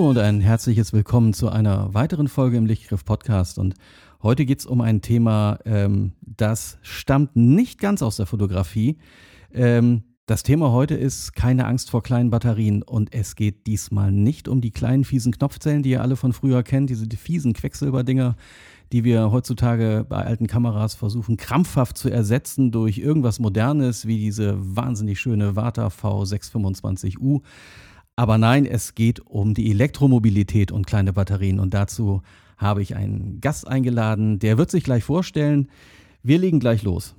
Hallo und ein herzliches Willkommen zu einer weiteren Folge im Lichtgriff Podcast. Und heute geht es um ein Thema, ähm, das stammt nicht ganz aus der Fotografie. Ähm, das Thema heute ist keine Angst vor kleinen Batterien und es geht diesmal nicht um die kleinen fiesen Knopfzellen, die ihr alle von früher kennt, diese fiesen Quecksilberdinger, die wir heutzutage bei alten Kameras versuchen krampfhaft zu ersetzen durch irgendwas Modernes wie diese wahnsinnig schöne Vata V625U. Aber nein, es geht um die Elektromobilität und kleine Batterien und dazu habe ich einen Gast eingeladen, der wird sich gleich vorstellen. Wir legen gleich los.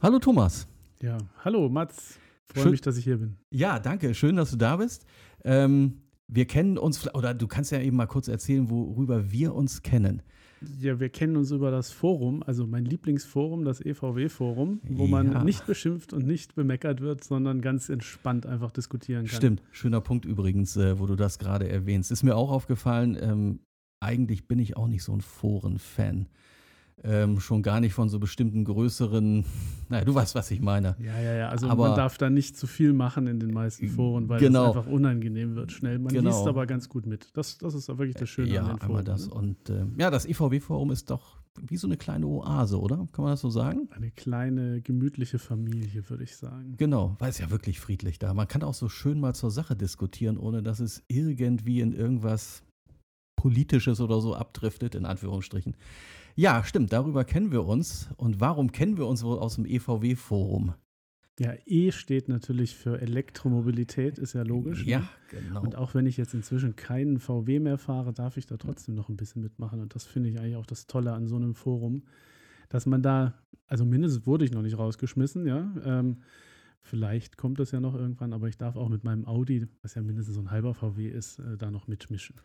Hallo Thomas. Ja, hallo Mats. Freue mich, dass ich hier bin. Ja, danke. Schön, dass du da bist. Ähm, wir kennen uns, oder du kannst ja eben mal kurz erzählen, worüber wir uns kennen. Ja, wir kennen uns über das Forum, also mein Lieblingsforum, das EVW-Forum, wo man ja. nicht beschimpft und nicht bemeckert wird, sondern ganz entspannt einfach diskutieren kann. Stimmt, schöner Punkt übrigens, äh, wo du das gerade erwähnst. Ist mir auch aufgefallen, ähm, eigentlich bin ich auch nicht so ein Foren-Fan. Ähm, schon gar nicht von so bestimmten größeren, naja, du weißt, was ich meine. Ja, ja, ja. Also aber, man darf da nicht zu viel machen in den meisten Foren, weil genau. es einfach unangenehm wird schnell. Man genau. liest aber ganz gut mit. Das, das ist wirklich das Schöne ja, an den Foren. Ja, das. Ne? Und äh, ja, das IVW-Forum ist doch wie so eine kleine Oase, oder? Kann man das so sagen? Eine kleine, gemütliche Familie, würde ich sagen. Genau, weil es ja wirklich friedlich da. Man kann auch so schön mal zur Sache diskutieren, ohne dass es irgendwie in irgendwas Politisches oder so abdriftet, in Anführungsstrichen. Ja, stimmt, darüber kennen wir uns. Und warum kennen wir uns wohl aus dem EVW-Forum? Ja, E steht natürlich für Elektromobilität, ist ja logisch. Ja, ne? genau. Und auch wenn ich jetzt inzwischen keinen VW mehr fahre, darf ich da trotzdem noch ein bisschen mitmachen. Und das finde ich eigentlich auch das Tolle an so einem Forum, dass man da, also mindestens wurde ich noch nicht rausgeschmissen, ja. Ähm, vielleicht kommt das ja noch irgendwann, aber ich darf auch mit meinem Audi, was ja mindestens so ein halber VW ist, äh, da noch mitmischen.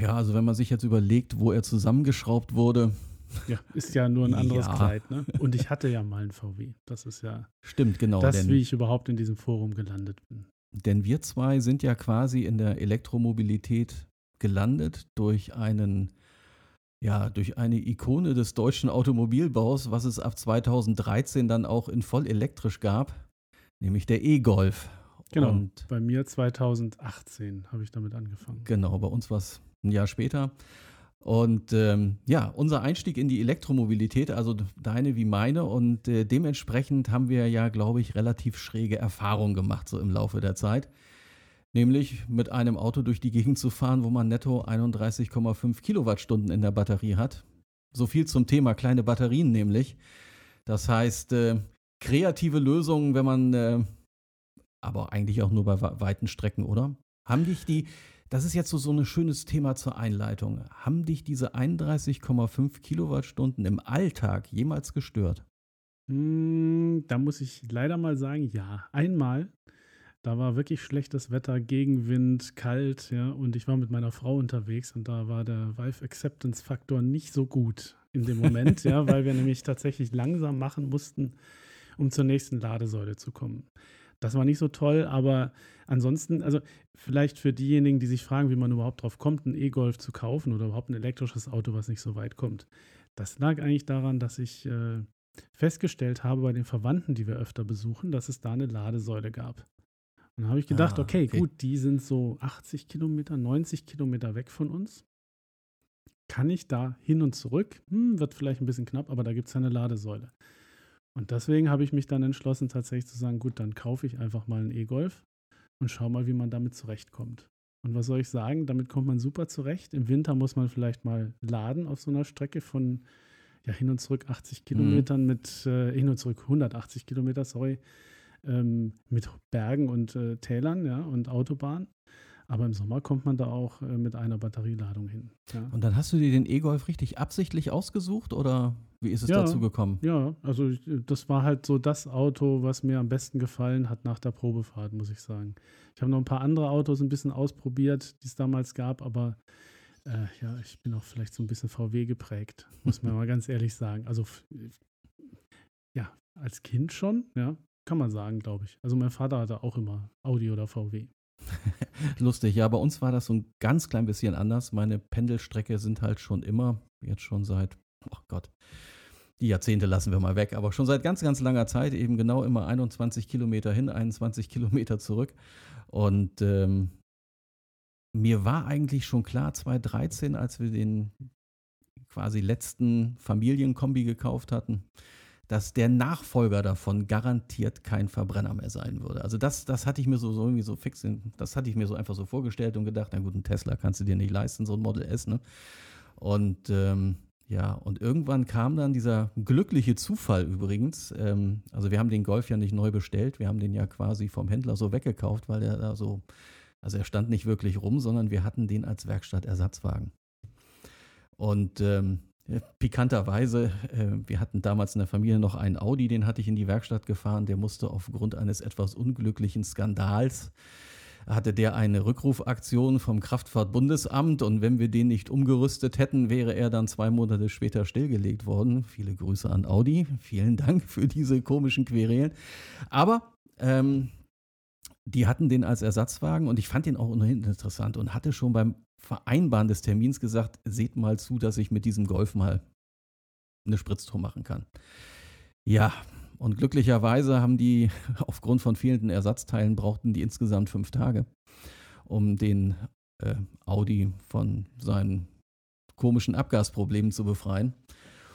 Ja, also wenn man sich jetzt überlegt, wo er zusammengeschraubt wurde. Ja, ist ja nur ein anderes ja. Kleid, ne? Und ich hatte ja mal einen VW. Das ist ja. Stimmt, genau. Das, wie ich überhaupt in diesem Forum gelandet bin. Denn wir zwei sind ja quasi in der Elektromobilität gelandet durch einen, ja, durch eine Ikone des deutschen Automobilbaus, was es ab 2013 dann auch in voll elektrisch gab, nämlich der E-Golf. Genau. Und bei mir 2018 habe ich damit angefangen. Genau, bei uns war es ein Jahr später. Und ähm, ja, unser Einstieg in die Elektromobilität, also deine wie meine, und äh, dementsprechend haben wir ja, glaube ich, relativ schräge Erfahrungen gemacht, so im Laufe der Zeit. Nämlich mit einem Auto durch die Gegend zu fahren, wo man netto 31,5 Kilowattstunden in der Batterie hat. So viel zum Thema kleine Batterien nämlich. Das heißt, äh, kreative Lösungen, wenn man, äh, aber eigentlich auch nur bei weiten Strecken, oder? Haben dich die, das ist jetzt so, so ein schönes Thema zur Einleitung. Haben dich diese 31,5 Kilowattstunden im Alltag jemals gestört? Hm, da muss ich leider mal sagen, ja. Einmal, da war wirklich schlechtes Wetter, Gegenwind, kalt, ja, und ich war mit meiner Frau unterwegs und da war der Vive Acceptance Faktor nicht so gut in dem Moment, ja, weil wir nämlich tatsächlich langsam machen mussten, um zur nächsten Ladesäule zu kommen. Das war nicht so toll, aber ansonsten, also vielleicht für diejenigen, die sich fragen, wie man überhaupt drauf kommt, einen E-Golf zu kaufen oder überhaupt ein elektrisches Auto, was nicht so weit kommt. Das lag eigentlich daran, dass ich äh, festgestellt habe bei den Verwandten, die wir öfter besuchen, dass es da eine Ladesäule gab. Und dann habe ich gedacht, ah, okay, okay, gut, die sind so 80 Kilometer, 90 Kilometer weg von uns. Kann ich da hin und zurück? Hm, wird vielleicht ein bisschen knapp, aber da gibt es ja eine Ladesäule. Und deswegen habe ich mich dann entschlossen, tatsächlich zu sagen, gut, dann kaufe ich einfach mal einen E-Golf und schau mal, wie man damit zurechtkommt. Und was soll ich sagen? Damit kommt man super zurecht. Im Winter muss man vielleicht mal laden auf so einer Strecke von ja, hin und zurück 80 Kilometern mhm. mit äh, hin und zurück 180 Kilometer, sorry, ähm, mit Bergen und äh, Tälern ja, und Autobahn. Aber im Sommer kommt man da auch äh, mit einer Batterieladung hin. Ja. Und dann hast du dir den E-Golf richtig absichtlich ausgesucht oder wie ist es ja, dazu gekommen? Ja, also das war halt so das Auto, was mir am besten gefallen hat nach der Probefahrt, muss ich sagen. Ich habe noch ein paar andere Autos ein bisschen ausprobiert, die es damals gab, aber äh, ja, ich bin auch vielleicht so ein bisschen VW geprägt, muss man mal ganz ehrlich sagen. Also ja, als Kind schon, ja, kann man sagen, glaube ich. Also mein Vater hatte auch immer Audi oder VW. Lustig, ja, bei uns war das so ein ganz klein bisschen anders. Meine Pendelstrecke sind halt schon immer, jetzt schon seit, oh Gott, die Jahrzehnte lassen wir mal weg, aber schon seit ganz, ganz langer Zeit eben genau immer 21 Kilometer hin, 21 Kilometer zurück. Und ähm, mir war eigentlich schon klar, 2013, als wir den quasi letzten Familienkombi gekauft hatten, dass der Nachfolger davon garantiert kein Verbrenner mehr sein würde. Also das, das hatte ich mir so, so irgendwie so fix, das hatte ich mir so einfach so vorgestellt und gedacht, na gut, ein Tesla kannst du dir nicht leisten, so ein Model S, ne? Und ähm, ja, und irgendwann kam dann dieser glückliche Zufall übrigens. Ähm, also wir haben den Golf ja nicht neu bestellt, wir haben den ja quasi vom Händler so weggekauft, weil er da so, also er stand nicht wirklich rum, sondern wir hatten den als Werkstattersatzwagen. Und ähm, pikanterweise, äh, wir hatten damals in der Familie noch einen Audi, den hatte ich in die Werkstatt gefahren, der musste aufgrund eines etwas unglücklichen Skandals hatte der eine Rückrufaktion vom Kraftfahrtbundesamt und wenn wir den nicht umgerüstet hätten, wäre er dann zwei Monate später stillgelegt worden. Viele Grüße an Audi. Vielen Dank für diese komischen Querelen. Aber ähm, die hatten den als Ersatzwagen und ich fand den auch ohnehin interessant und hatte schon beim Vereinbaren des Termins gesagt, seht mal zu, dass ich mit diesem Golf mal eine Spritztour machen kann. Ja, und glücklicherweise haben die aufgrund von fehlenden Ersatzteilen brauchten die insgesamt fünf Tage, um den äh, Audi von seinen komischen Abgasproblemen zu befreien.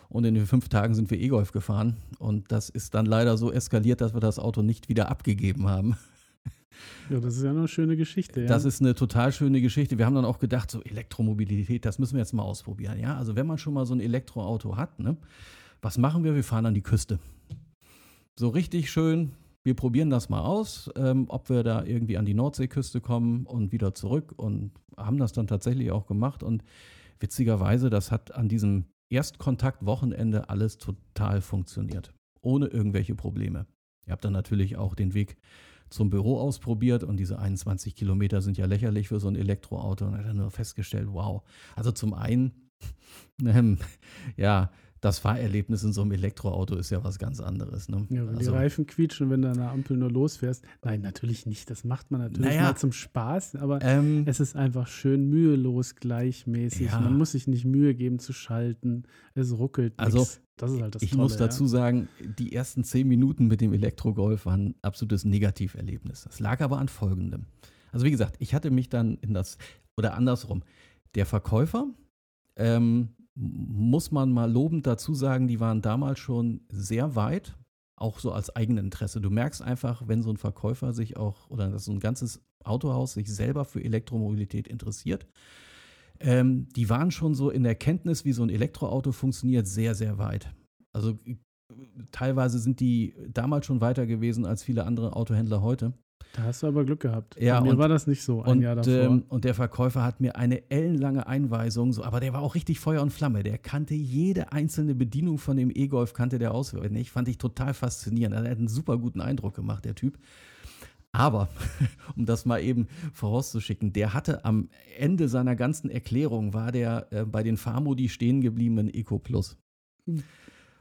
Und in den fünf Tagen sind wir E-Golf gefahren. Und das ist dann leider so eskaliert, dass wir das Auto nicht wieder abgegeben haben. Ja, das ist ja eine schöne Geschichte. Ja. Das ist eine total schöne Geschichte. Wir haben dann auch gedacht, so Elektromobilität, das müssen wir jetzt mal ausprobieren. Ja, also wenn man schon mal so ein Elektroauto hat, ne, was machen wir? Wir fahren an die Küste so richtig schön, wir probieren das mal aus, ähm, ob wir da irgendwie an die Nordseeküste kommen und wieder zurück und haben das dann tatsächlich auch gemacht. Und witzigerweise, das hat an diesem Erstkontakt-Wochenende alles total funktioniert, ohne irgendwelche Probleme. Ihr habt dann natürlich auch den Weg zum Büro ausprobiert und diese 21 Kilometer sind ja lächerlich für so ein Elektroauto. Und hat dann nur festgestellt, wow. Also zum einen, ähm, ja, das Fahrerlebnis in so einem Elektroauto ist ja was ganz anderes. Ne? Ja, wenn also, die Reifen quietschen, wenn du an der Ampel nur losfährst. Nein, natürlich nicht. Das macht man natürlich naja, mal zum Spaß, aber ähm, es ist einfach schön mühelos, gleichmäßig. Ja. Man muss sich nicht Mühe geben zu schalten. Es ruckelt. Also, nix. das ist halt das Ich Tolle, muss dazu ja? sagen, die ersten zehn Minuten mit dem Elektrogolf waren ein absolutes Negativerlebnis. Das lag aber an folgendem. Also, wie gesagt, ich hatte mich dann in das, oder andersrum, der Verkäufer, ähm, muss man mal lobend dazu sagen, die waren damals schon sehr weit, auch so als Eigeninteresse. Du merkst einfach, wenn so ein Verkäufer sich auch oder so ein ganzes Autohaus sich selber für Elektromobilität interessiert. Ähm, die waren schon so in der Kenntnis, wie so ein Elektroauto funktioniert, sehr, sehr weit. Also teilweise sind die damals schon weiter gewesen als viele andere Autohändler heute. Da hast du aber Glück gehabt. Ja, Bei mir und, war das nicht so ein und, Jahr davor. Ähm, und der Verkäufer hat mir eine ellenlange Einweisung, so, aber der war auch richtig Feuer und Flamme. Der kannte jede einzelne Bedienung von dem E-Golf, kannte der auswendig. Fand ich total faszinierend. Er hat einen super guten Eindruck gemacht, der Typ. Aber, um das mal eben vorauszuschicken, der hatte am Ende seiner ganzen Erklärung, war der äh, bei den Fahrmodi stehen gebliebenen Eco Plus. Hm.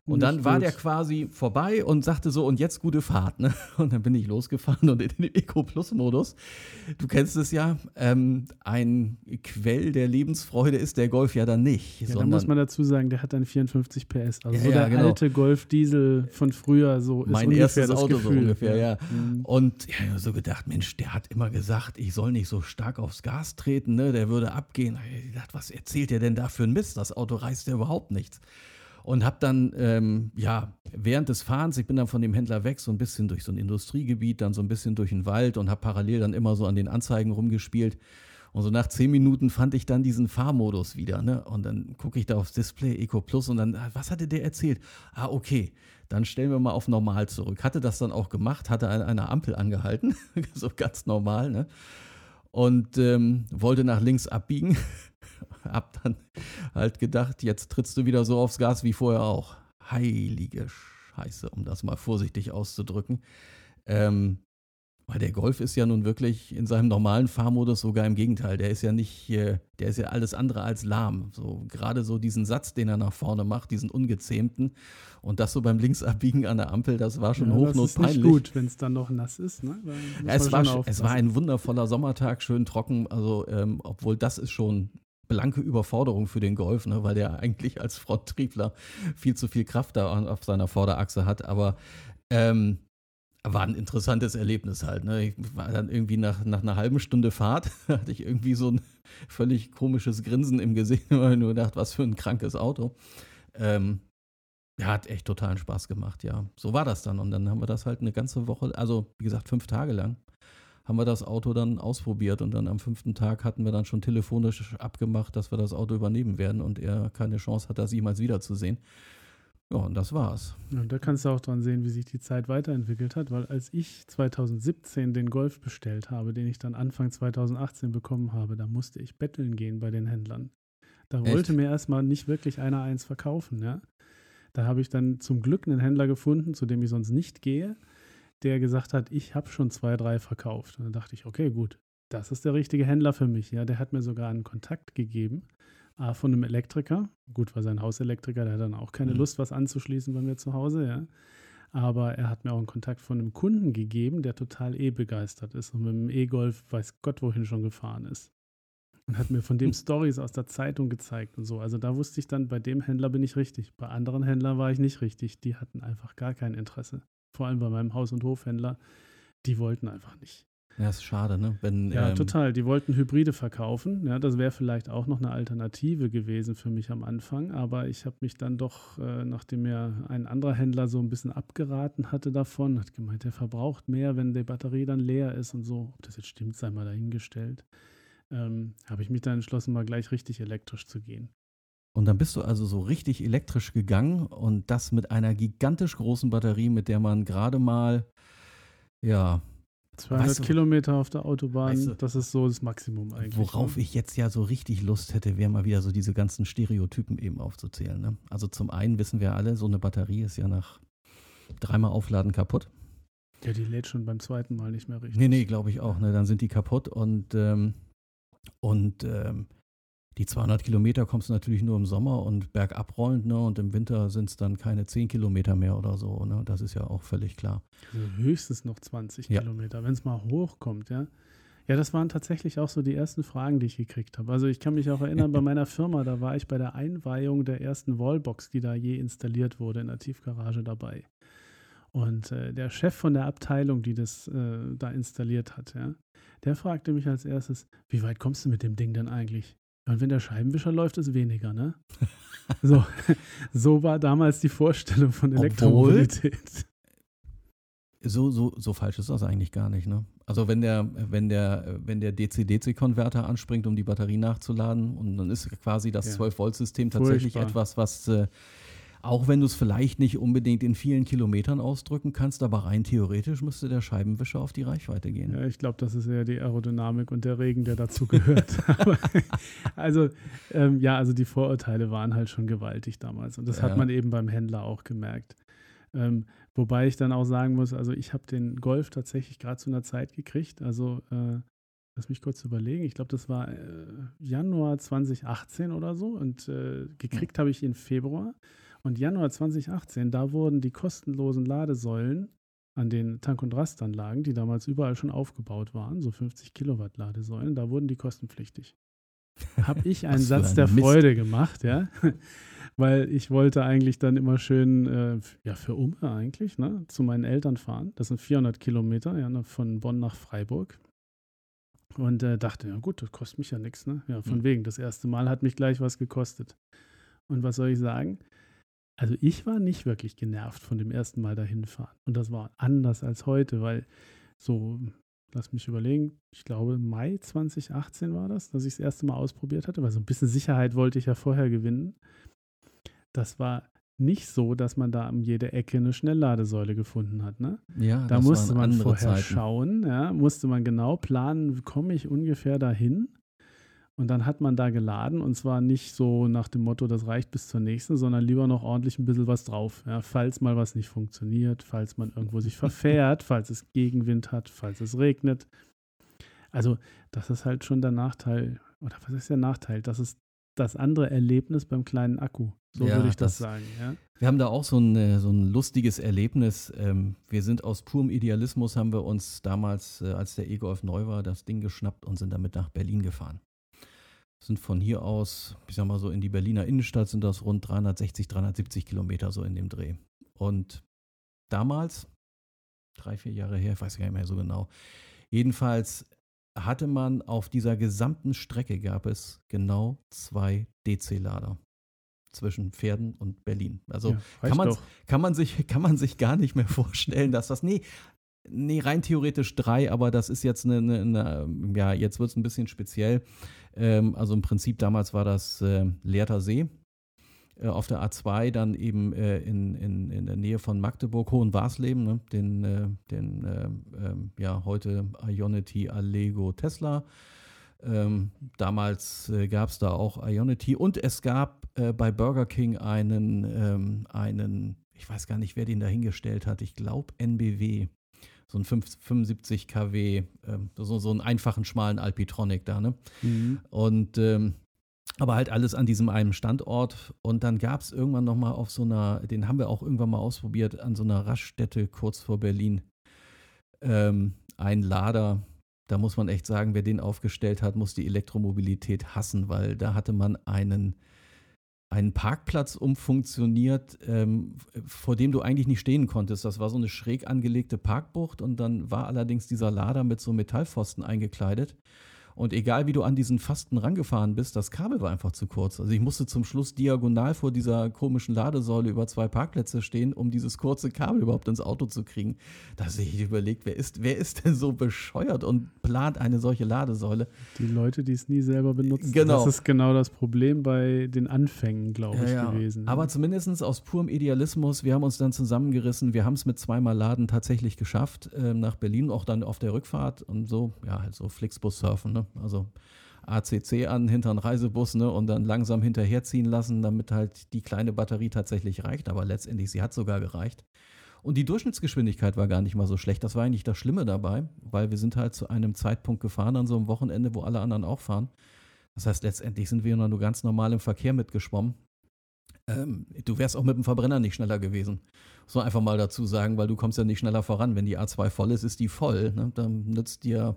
Und dann war der quasi vorbei und sagte so, und jetzt gute Fahrt. Ne? Und dann bin ich losgefahren und in den Eco-Plus-Modus. Du kennst es ja, ähm, ein Quell der Lebensfreude ist der Golf ja dann nicht. Ja, da muss man dazu sagen, der hat dann 54 PS. Also ja, so der ja, genau. alte Golf-Diesel von früher, so ist mein erstes das Auto Gefühl. so ungefähr, ja. Mhm. Und ja, so gedacht, Mensch, der hat immer gesagt, ich soll nicht so stark aufs Gas treten, ne? der würde abgehen. Ich dachte, was erzählt der denn da für ein Mist? Das Auto reißt ja überhaupt nichts und habe dann, ähm, ja, während des Fahrens, ich bin dann von dem Händler weg, so ein bisschen durch so ein Industriegebiet, dann so ein bisschen durch den Wald und habe parallel dann immer so an den Anzeigen rumgespielt. Und so nach zehn Minuten fand ich dann diesen Fahrmodus wieder. Ne? Und dann gucke ich da aufs Display, Eco Plus, und dann, was hatte der erzählt? Ah, okay, dann stellen wir mal auf normal zurück. Hatte das dann auch gemacht, hatte an einer Ampel angehalten, so ganz normal, ne? Und ähm, wollte nach links abbiegen hab dann halt gedacht, jetzt trittst du wieder so aufs Gas wie vorher auch. Heilige Scheiße, um das mal vorsichtig auszudrücken. Ähm, weil der Golf ist ja nun wirklich in seinem normalen Fahrmodus sogar im Gegenteil. Der ist ja nicht, der ist ja alles andere als lahm. So gerade so diesen Satz, den er nach vorne macht, diesen ungezähmten und das so beim Linksabbiegen an der Ampel, das war schon ja, hochnotpeinlich. Das ist nicht gut, wenn es dann noch nass ist. Ne? Es war, es war ein wundervoller Sommertag, schön trocken. Also ähm, obwohl das ist schon blanke Überforderung für den Golf, ne, weil der eigentlich als Fronttriebler viel zu viel Kraft da auf seiner Vorderachse hat. Aber ähm, war ein interessantes Erlebnis halt. Ne? Ich war dann irgendwie nach, nach einer halben Stunde Fahrt, hatte ich irgendwie so ein völlig komisches Grinsen im Gesicht, weil ich nur gedacht, was für ein krankes Auto. Ähm, hat echt totalen Spaß gemacht, ja. So war das dann. Und dann haben wir das halt eine ganze Woche, also wie gesagt, fünf Tage lang, haben wir das Auto dann ausprobiert. Und dann am fünften Tag hatten wir dann schon telefonisch abgemacht, dass wir das Auto übernehmen werden und er keine Chance hat, das jemals wiederzusehen. Ja, und das war's. Und da kannst du auch dran sehen, wie sich die Zeit weiterentwickelt hat, weil als ich 2017 den Golf bestellt habe, den ich dann Anfang 2018 bekommen habe, da musste ich betteln gehen bei den Händlern. Da Echt? wollte mir erstmal nicht wirklich einer eins verkaufen, ja. Da habe ich dann zum Glück einen Händler gefunden, zu dem ich sonst nicht gehe, der gesagt hat, ich habe schon zwei, drei verkauft. Und dann dachte ich, okay, gut, das ist der richtige Händler für mich. Ja, der hat mir sogar einen Kontakt gegeben A, von einem Elektriker. Gut, war sein Hauselektriker, der hat dann auch keine mhm. Lust, was anzuschließen bei mir zu Hause, ja. Aber er hat mir auch einen Kontakt von einem Kunden gegeben, der total E-begeistert ist und mit dem E-Golf weiß Gott wohin schon gefahren ist. Und hat mir von dem Stories aus der Zeitung gezeigt und so. Also da wusste ich dann, bei dem Händler bin ich richtig. Bei anderen Händlern war ich nicht richtig. Die hatten einfach gar kein Interesse. Vor allem bei meinem Haus- und Hofhändler. Die wollten einfach nicht. Ja, ist schade, ne? Wenn, ja, ähm, total. Die wollten Hybride verkaufen. Ja, das wäre vielleicht auch noch eine Alternative gewesen für mich am Anfang. Aber ich habe mich dann doch, äh, nachdem mir ein anderer Händler so ein bisschen abgeraten hatte davon, hat gemeint, der verbraucht mehr, wenn die Batterie dann leer ist und so. Ob das jetzt stimmt, sei mal dahingestellt. Ähm, habe ich mich dann entschlossen, mal gleich richtig elektrisch zu gehen. Und dann bist du also so richtig elektrisch gegangen und das mit einer gigantisch großen Batterie, mit der man gerade mal, ja, 200 weißt du, Kilometer auf der Autobahn, weißt du, das ist so das Maximum eigentlich. Worauf ne? ich jetzt ja so richtig Lust hätte, wäre mal wieder so diese ganzen Stereotypen eben aufzuzählen. Ne? Also zum einen wissen wir alle, so eine Batterie ist ja nach dreimal Aufladen kaputt. Ja, die lädt schon beim zweiten Mal nicht mehr richtig. Nee, nee, glaube ich auch. Ne? Dann sind die kaputt und, ähm, und ähm, die 200 Kilometer kommst du natürlich nur im Sommer und bergab rollend, ne? Und im Winter sind es dann keine 10 Kilometer mehr oder so, ne? Das ist ja auch völlig klar. Also höchstens noch 20 ja. Kilometer, wenn es mal hochkommt, ja. Ja, das waren tatsächlich auch so die ersten Fragen, die ich gekriegt habe. Also ich kann mich auch erinnern, bei meiner Firma, da war ich bei der Einweihung der ersten Wallbox, die da je installiert wurde in der Tiefgarage dabei. Und äh, der Chef von der Abteilung, die das äh, da installiert hat, ja, der fragte mich als erstes, wie weit kommst du mit dem Ding denn eigentlich? Und wenn der Scheibenwischer läuft, ist weniger, ne? so, so war damals die Vorstellung von Elektromobilität. So, so, so falsch ist das eigentlich gar nicht, ne? Also wenn der, wenn der, wenn der DC-DC-Konverter anspringt, um die Batterie nachzuladen, und dann ist quasi das ja. 12-Volt-System tatsächlich Furchtbar. etwas, was äh, auch wenn du es vielleicht nicht unbedingt in vielen Kilometern ausdrücken kannst, aber rein theoretisch müsste der Scheibenwischer auf die Reichweite gehen. Ja, ich glaube, das ist eher die Aerodynamik und der Regen, der dazu gehört. also, ähm, ja, also die Vorurteile waren halt schon gewaltig damals. Und das ja. hat man eben beim Händler auch gemerkt. Ähm, wobei ich dann auch sagen muss, also ich habe den Golf tatsächlich gerade zu einer Zeit gekriegt. Also äh, Lass mich kurz überlegen. Ich glaube, das war äh, Januar 2018 oder so. Und äh, gekriegt habe ich ihn Februar. Und Januar 2018, da wurden die kostenlosen Ladesäulen an den Tank- und Rastanlagen, die damals überall schon aufgebaut waren, so 50 Kilowatt Ladesäulen, da wurden die kostenpflichtig. Habe ich einen Satz der Mist. Freude gemacht, ja, weil ich wollte eigentlich dann immer schön, äh, ja, für Umme eigentlich, ne, zu meinen Eltern fahren. Das sind 400 Kilometer, ja, ne, von Bonn nach Freiburg. Und äh, dachte, ja gut, das kostet mich ja nichts, ne? Ja, von mhm. wegen, das erste Mal hat mich gleich was gekostet. Und was soll ich sagen? Also ich war nicht wirklich genervt von dem ersten Mal dahin fahren. Und das war anders als heute, weil so, lass mich überlegen, ich glaube Mai 2018 war das, dass ich das erste Mal ausprobiert hatte, weil so ein bisschen Sicherheit wollte ich ja vorher gewinnen. Das war nicht so, dass man da um jede Ecke eine Schnellladesäule gefunden hat. Ne? Ja, da musste man vorher Zeiten. schauen, ja, musste man genau planen, komme ich ungefähr dahin. Und dann hat man da geladen und zwar nicht so nach dem Motto, das reicht bis zur nächsten, sondern lieber noch ordentlich ein bisschen was drauf. Ja, falls mal was nicht funktioniert, falls man irgendwo sich verfährt, falls es Gegenwind hat, falls es regnet. Also, das ist halt schon der Nachteil, oder was ist der Nachteil? Das ist das andere Erlebnis beim kleinen Akku. So ja, würde ich das, das, sagen. Ja? Wir haben da auch so ein, äh, so ein lustiges Erlebnis. Ähm, wir sind aus purem Idealismus, haben wir uns damals, äh, als der E-Golf neu war, das Ding geschnappt und sind damit nach Berlin gefahren sind von hier aus, ich sag mal so, in die Berliner Innenstadt sind das rund 360, 370 Kilometer so in dem Dreh. Und damals drei, vier Jahre her, ich weiß gar nicht mehr so genau. Jedenfalls hatte man auf dieser gesamten Strecke gab es genau zwei DC-Lader zwischen Pferden und Berlin. Also ja, kann, man, kann, man sich, kann man sich gar nicht mehr vorstellen, dass das, nee, nee, rein theoretisch drei, aber das ist jetzt eine, eine, eine ja, jetzt wird es ein bisschen speziell. Ähm, also im Prinzip damals war das äh, Leerter See äh, auf der A2, dann eben äh, in, in, in der Nähe von Magdeburg, Hohenwarsleben, ne? den, äh, den äh, ähm, ja, heute Ionity Allego Tesla. Ähm, damals äh, gab es da auch Ionity und es gab äh, bei Burger King einen, ähm, einen, ich weiß gar nicht, wer den da hingestellt hat, ich glaube NBW, so ein 75 kW, ähm, so, so einen einfachen, schmalen Alpitronic da, ne? Mhm. Und ähm, aber halt alles an diesem einen Standort. Und dann gab es irgendwann nochmal auf so einer, den haben wir auch irgendwann mal ausprobiert, an so einer Raststätte kurz vor Berlin, ähm, ein Lader. Da muss man echt sagen, wer den aufgestellt hat, muss die Elektromobilität hassen, weil da hatte man einen, einen Parkplatz umfunktioniert, ähm, vor dem du eigentlich nicht stehen konntest. Das war so eine schräg angelegte Parkbucht und dann war allerdings dieser Lader mit so Metallpfosten eingekleidet. Und egal wie du an diesen Fasten rangefahren bist, das Kabel war einfach zu kurz. Also ich musste zum Schluss diagonal vor dieser komischen Ladesäule über zwei Parkplätze stehen, um dieses kurze Kabel überhaupt ins Auto zu kriegen. Da sehe ich überlegt, wer ist, wer ist denn so bescheuert und plant eine solche Ladesäule? Die Leute, die es nie selber benutzen. Genau. Das ist genau das Problem bei den Anfängen, glaube ich, ja, gewesen. Aber zumindest aus purem Idealismus, wir haben uns dann zusammengerissen, wir haben es mit zweimal Laden tatsächlich geschafft, äh, nach Berlin, auch dann auf der Rückfahrt und so, ja, halt so Flixbus surfen, ne? Also ACC an, hinter einen Reisebus ne, und dann langsam hinterherziehen lassen, damit halt die kleine Batterie tatsächlich reicht. Aber letztendlich, sie hat sogar gereicht. Und die Durchschnittsgeschwindigkeit war gar nicht mal so schlecht. Das war eigentlich das Schlimme dabei, weil wir sind halt zu einem Zeitpunkt gefahren an so einem Wochenende, wo alle anderen auch fahren. Das heißt, letztendlich sind wir nur ganz normal im Verkehr mitgeschwommen. Ähm, du wärst auch mit dem Verbrenner nicht schneller gewesen. So einfach mal dazu sagen, weil du kommst ja nicht schneller voran. Wenn die A2 voll ist, ist die voll. Ne? Dann nützt dir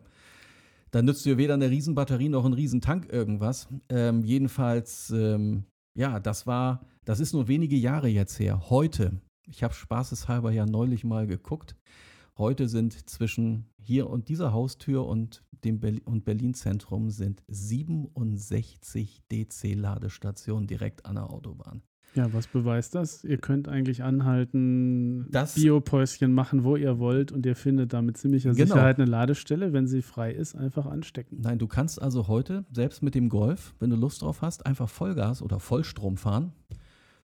dann nützt dir weder eine Riesenbatterie noch ein Riesentank irgendwas. Ähm, jedenfalls, ähm, ja, das war, das ist nur wenige Jahre jetzt her. Heute, ich habe spaßeshalber ja neulich mal geguckt, heute sind zwischen hier und dieser Haustür und dem Berlin, und Berlin-Zentrum sind 67 DC-Ladestationen direkt an der Autobahn. Ja, was beweist das? Ihr könnt eigentlich anhalten, das Biopäuschen machen, wo ihr wollt und ihr findet da mit ziemlicher genau. Sicherheit eine Ladestelle, wenn sie frei ist, einfach anstecken. Nein, du kannst also heute, selbst mit dem Golf, wenn du Lust drauf hast, einfach Vollgas oder Vollstrom fahren.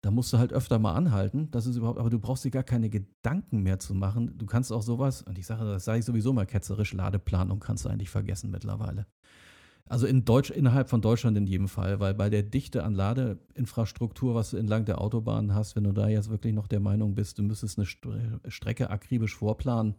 Da musst du halt öfter mal anhalten. Das ist überhaupt, aber du brauchst dir gar keine Gedanken mehr zu machen. Du kannst auch sowas, und ich sage, das sage ich sowieso mal ketzerisch, Ladeplanung kannst du eigentlich vergessen mittlerweile. Also in Deutsch, innerhalb von Deutschland in jedem Fall, weil bei der Dichte an Ladeinfrastruktur, was du entlang der Autobahn hast, wenn du da jetzt wirklich noch der Meinung bist, du müsstest eine Strecke akribisch vorplanen.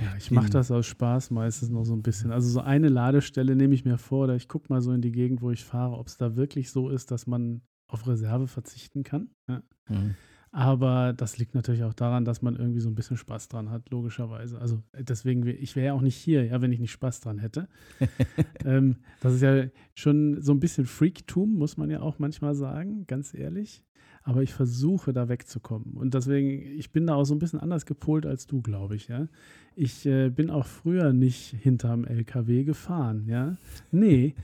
Ja, ich mache das aus Spaß meistens noch so ein bisschen. Also so eine Ladestelle nehme ich mir vor, oder ich gucke mal so in die Gegend, wo ich fahre, ob es da wirklich so ist, dass man auf Reserve verzichten kann. Ja. Mhm. Aber das liegt natürlich auch daran, dass man irgendwie so ein bisschen Spaß dran hat, logischerweise. Also deswegen, ich wäre ja auch nicht hier, ja, wenn ich nicht Spaß dran hätte. ähm, das ist ja schon so ein bisschen Freaktum, muss man ja auch manchmal sagen, ganz ehrlich. Aber ich versuche da wegzukommen. Und deswegen, ich bin da auch so ein bisschen anders gepolt als du, glaube ich, ja. Ich äh, bin auch früher nicht hinterm LKW gefahren, ja. Nee.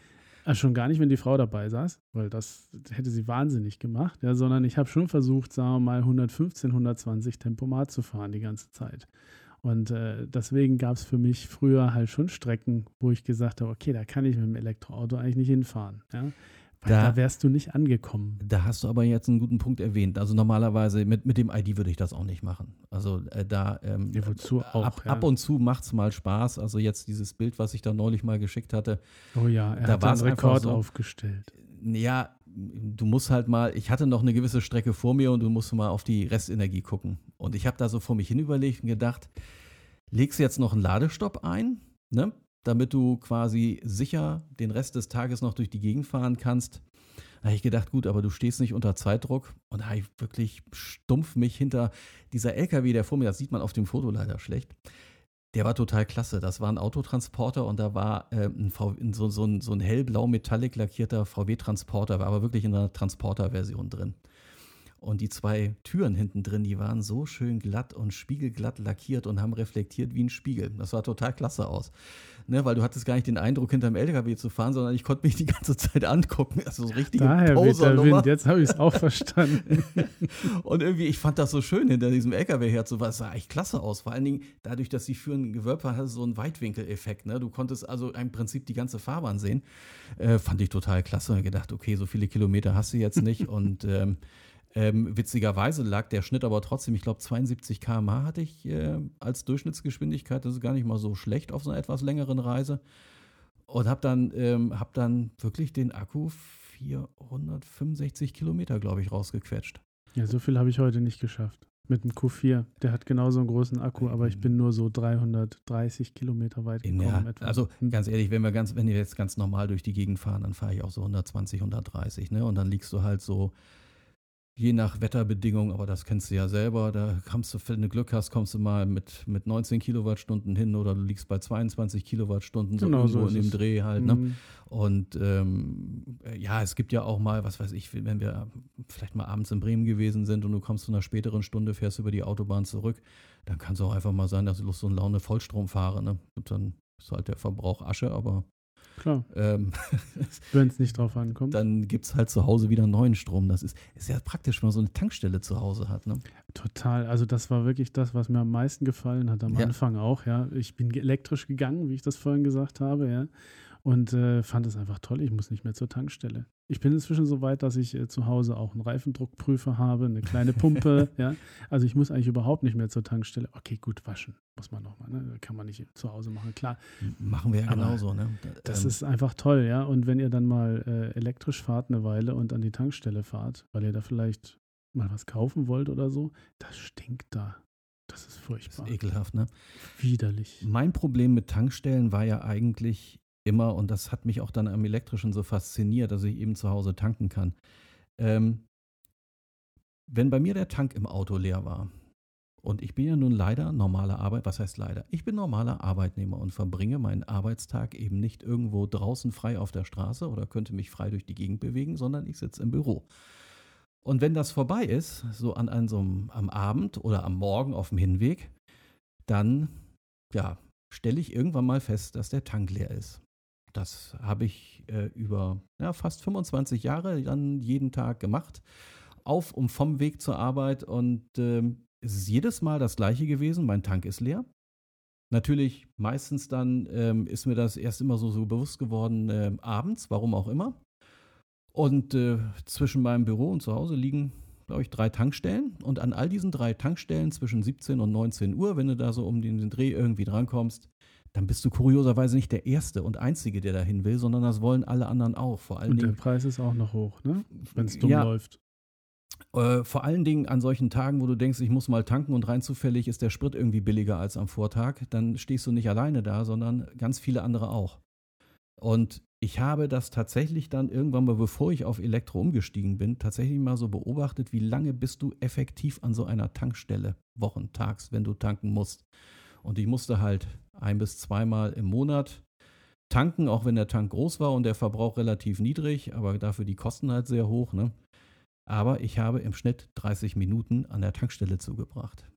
Also schon gar nicht, wenn die Frau dabei saß, weil das hätte sie wahnsinnig gemacht, ja, sondern ich habe schon versucht, sagen wir mal 115, 120 Tempomat zu fahren die ganze Zeit. Und äh, deswegen gab es für mich früher halt schon Strecken, wo ich gesagt habe, okay, da kann ich mit dem Elektroauto eigentlich nicht hinfahren. Ja? Da, da, wärst du nicht angekommen. Da hast du aber jetzt einen guten Punkt erwähnt. Also normalerweise mit, mit dem ID würde ich das auch nicht machen. Also äh, da ähm, ja, wozu auch, ab, ja. ab und zu macht es mal Spaß. Also jetzt dieses Bild, was ich da neulich mal geschickt hatte. Oh ja, er da hat einen Rekord so, aufgestellt. Ja, du musst halt mal, ich hatte noch eine gewisse Strecke vor mir und du musst mal auf die Restenergie gucken. Und ich habe da so vor mich hin überlegt und gedacht, legst du jetzt noch einen Ladestopp ein? Ne? Damit du quasi sicher den Rest des Tages noch durch die Gegend fahren kannst. Da habe ich gedacht, gut, aber du stehst nicht unter Zeitdruck. Und da habe ich wirklich stumpf mich hinter dieser LKW, der vor mir, das sieht man auf dem Foto leider schlecht. Der war total klasse. Das war ein Autotransporter und da war äh, ein v, so, so, ein, so ein hellblau metallic lackierter VW-Transporter, war aber wirklich in einer Transporter-Version drin. Und die zwei Türen hinten drin, die waren so schön glatt und spiegelglatt lackiert und haben reflektiert wie ein Spiegel. Das sah total klasse aus. Ne, weil du hattest gar nicht den Eindruck, hinterm LKW zu fahren, sondern ich konnte mich die ganze Zeit angucken. Also so richtige Daher der Wind. Jetzt habe ich es auch verstanden. und irgendwie, ich fand das so schön, hinter diesem LKW herzufahren. Es sah echt klasse aus. Vor allen Dingen dadurch, dass die Führen gewölbt war, hatte so einen Weitwinkeleffekt. Ne? Du konntest also im Prinzip die ganze Fahrbahn sehen. Äh, fand ich total klasse. Und gedacht, okay, so viele Kilometer hast du jetzt nicht. und ähm, ähm, witzigerweise lag der Schnitt aber trotzdem, ich glaube 72 km/h hatte ich äh, als Durchschnittsgeschwindigkeit. Das ist gar nicht mal so schlecht auf so einer etwas längeren Reise. Und habe dann, ähm, hab dann wirklich den Akku 465 Kilometer, glaube ich, rausgequetscht. Ja, so viel habe ich heute nicht geschafft. Mit dem Q4. Der hat genauso einen großen Akku, aber ich bin nur so 330 Kilometer weit gekommen. Ja. Also hm. ganz ehrlich, wenn wir ganz, wenn wir jetzt ganz normal durch die Gegend fahren, dann fahre ich auch so 120, 130, ne? Und dann liegst du halt so je nach Wetterbedingungen, aber das kennst du ja selber, da kommst du, wenn du Glück hast, kommst du mal mit, mit 19 Kilowattstunden hin oder du liegst bei 22 Kilowattstunden so genau, irgendwo so in dem Dreh halt. Ne? Mhm. Und ähm, ja, es gibt ja auch mal, was weiß ich, wenn wir vielleicht mal abends in Bremen gewesen sind und du kommst zu einer späteren Stunde, fährst über die Autobahn zurück, dann kann es auch einfach mal sein, dass ich Lust so eine Laune Vollstrom fahre. Ne? Und dann ist halt der Verbrauch Asche, aber Klar. Ähm, Wenn es nicht drauf ankommt. Dann gibt es halt zu Hause wieder neuen Strom. Das ist, ist ja praktisch, wenn man so eine Tankstelle zu Hause hat. Ne? Total. Also das war wirklich das, was mir am meisten gefallen hat am ja. Anfang auch. Ja, Ich bin elektrisch gegangen, wie ich das vorhin gesagt habe. Ja und äh, fand es einfach toll. Ich muss nicht mehr zur Tankstelle. Ich bin inzwischen so weit, dass ich äh, zu Hause auch einen Reifendruckprüfer habe, eine kleine Pumpe. ja. Also ich muss eigentlich überhaupt nicht mehr zur Tankstelle. Okay, gut, waschen muss man nochmal. Ne? Kann man nicht zu Hause machen, klar. Machen wir ja genauso. Ne? Das ähm. ist einfach toll, ja. Und wenn ihr dann mal äh, elektrisch fahrt eine Weile und an die Tankstelle fahrt, weil ihr da vielleicht mal was kaufen wollt oder so, das stinkt da. Das ist furchtbar. Das ist ekelhaft, ne? Widerlich. Mein Problem mit Tankstellen war ja eigentlich immer, und das hat mich auch dann am Elektrischen so fasziniert, dass ich eben zu Hause tanken kann. Ähm, wenn bei mir der Tank im Auto leer war, und ich bin ja nun leider normaler Arbeit, was heißt leider? Ich bin normaler Arbeitnehmer und verbringe meinen Arbeitstag eben nicht irgendwo draußen frei auf der Straße oder könnte mich frei durch die Gegend bewegen, sondern ich sitze im Büro. Und wenn das vorbei ist, so an einem, am Abend oder am Morgen auf dem Hinweg, dann ja, stelle ich irgendwann mal fest, dass der Tank leer ist. Das habe ich äh, über ja, fast 25 Jahre dann jeden Tag gemacht, auf und vom Weg zur Arbeit. Und ähm, es ist jedes Mal das gleiche gewesen. Mein Tank ist leer. Natürlich, meistens dann ähm, ist mir das erst immer so, so bewusst geworden, äh, abends, warum auch immer. Und äh, zwischen meinem Büro und zu Hause liegen, glaube ich, drei Tankstellen. Und an all diesen drei Tankstellen zwischen 17 und 19 Uhr, wenn du da so um den Dreh irgendwie drankommst, dann bist du kurioserweise nicht der Erste und Einzige, der dahin will, sondern das wollen alle anderen auch. Vor allen und Dingen, der Preis ist auch noch hoch, ne? wenn es dumm ja, läuft. Äh, vor allen Dingen an solchen Tagen, wo du denkst, ich muss mal tanken und rein zufällig ist der Sprit irgendwie billiger als am Vortag, dann stehst du nicht alleine da, sondern ganz viele andere auch. Und ich habe das tatsächlich dann irgendwann mal, bevor ich auf Elektro umgestiegen bin, tatsächlich mal so beobachtet, wie lange bist du effektiv an so einer Tankstelle, wochentags, wenn du tanken musst. Und ich musste halt ein bis zweimal im Monat tanken, auch wenn der Tank groß war und der Verbrauch relativ niedrig, aber dafür die Kosten halt sehr hoch. Ne? Aber ich habe im Schnitt 30 Minuten an der Tankstelle zugebracht.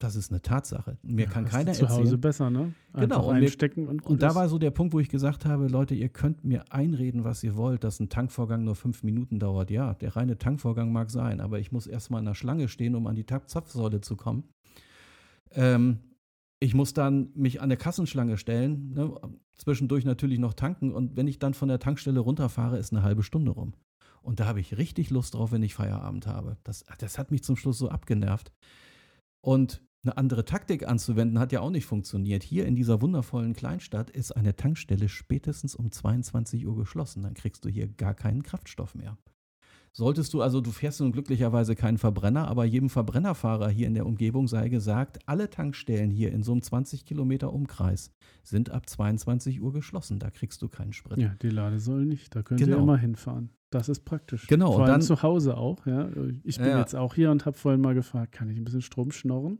Das ist eine Tatsache. Mir ja, kann keiner zu erzählen. Zu Hause besser, ne? Einfach genau. Und, mir, und, und da war so der Punkt, wo ich gesagt habe, Leute, ihr könnt mir einreden, was ihr wollt, dass ein Tankvorgang nur fünf Minuten dauert. Ja, der reine Tankvorgang mag sein, aber ich muss erstmal in der Schlange stehen, um an die Zapfsäule zu kommen. Ähm, ich muss dann mich an der Kassenschlange stellen, ne, zwischendurch natürlich noch tanken und wenn ich dann von der Tankstelle runterfahre, ist eine halbe Stunde rum. Und da habe ich richtig Lust drauf, wenn ich Feierabend habe. Das, das hat mich zum Schluss so abgenervt. Und eine andere Taktik anzuwenden hat ja auch nicht funktioniert. Hier in dieser wundervollen Kleinstadt ist eine Tankstelle spätestens um 22 Uhr geschlossen. Dann kriegst du hier gar keinen Kraftstoff mehr. Solltest du also, du fährst nun glücklicherweise keinen Verbrenner, aber jedem Verbrennerfahrer hier in der Umgebung sei gesagt, alle Tankstellen hier in so einem 20 Kilometer Umkreis sind ab 22 Uhr geschlossen. Da kriegst du keinen Sprit. Ja, die Ladesäule nicht. Da könnt genau. ihr immer hinfahren. Das ist praktisch. Genau. Vor allem dann, zu Hause auch. Ja. Ich bin ja. jetzt auch hier und habe vorhin mal gefragt, kann ich ein bisschen Strom schnorren?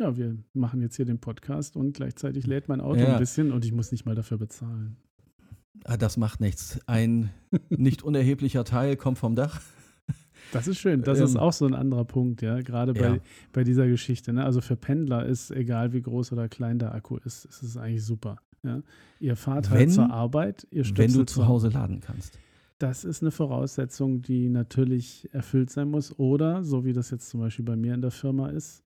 Ja, wir machen jetzt hier den Podcast und gleichzeitig lädt mein Auto ja. ein bisschen und ich muss nicht mal dafür bezahlen. Ah, das macht nichts. Ein nicht unerheblicher Teil kommt vom Dach. Das ist schön. Das ähm, ist auch so ein anderer Punkt, ja, gerade bei, ja. bei dieser Geschichte. Ne? Also für Pendler ist, egal wie groß oder klein der Akku ist, ist es eigentlich super. Ja? Ihr fahrt halt zur Arbeit, ihr Wenn du zu Hause laden kannst. Das ist eine Voraussetzung, die natürlich erfüllt sein muss. Oder, so wie das jetzt zum Beispiel bei mir in der Firma ist,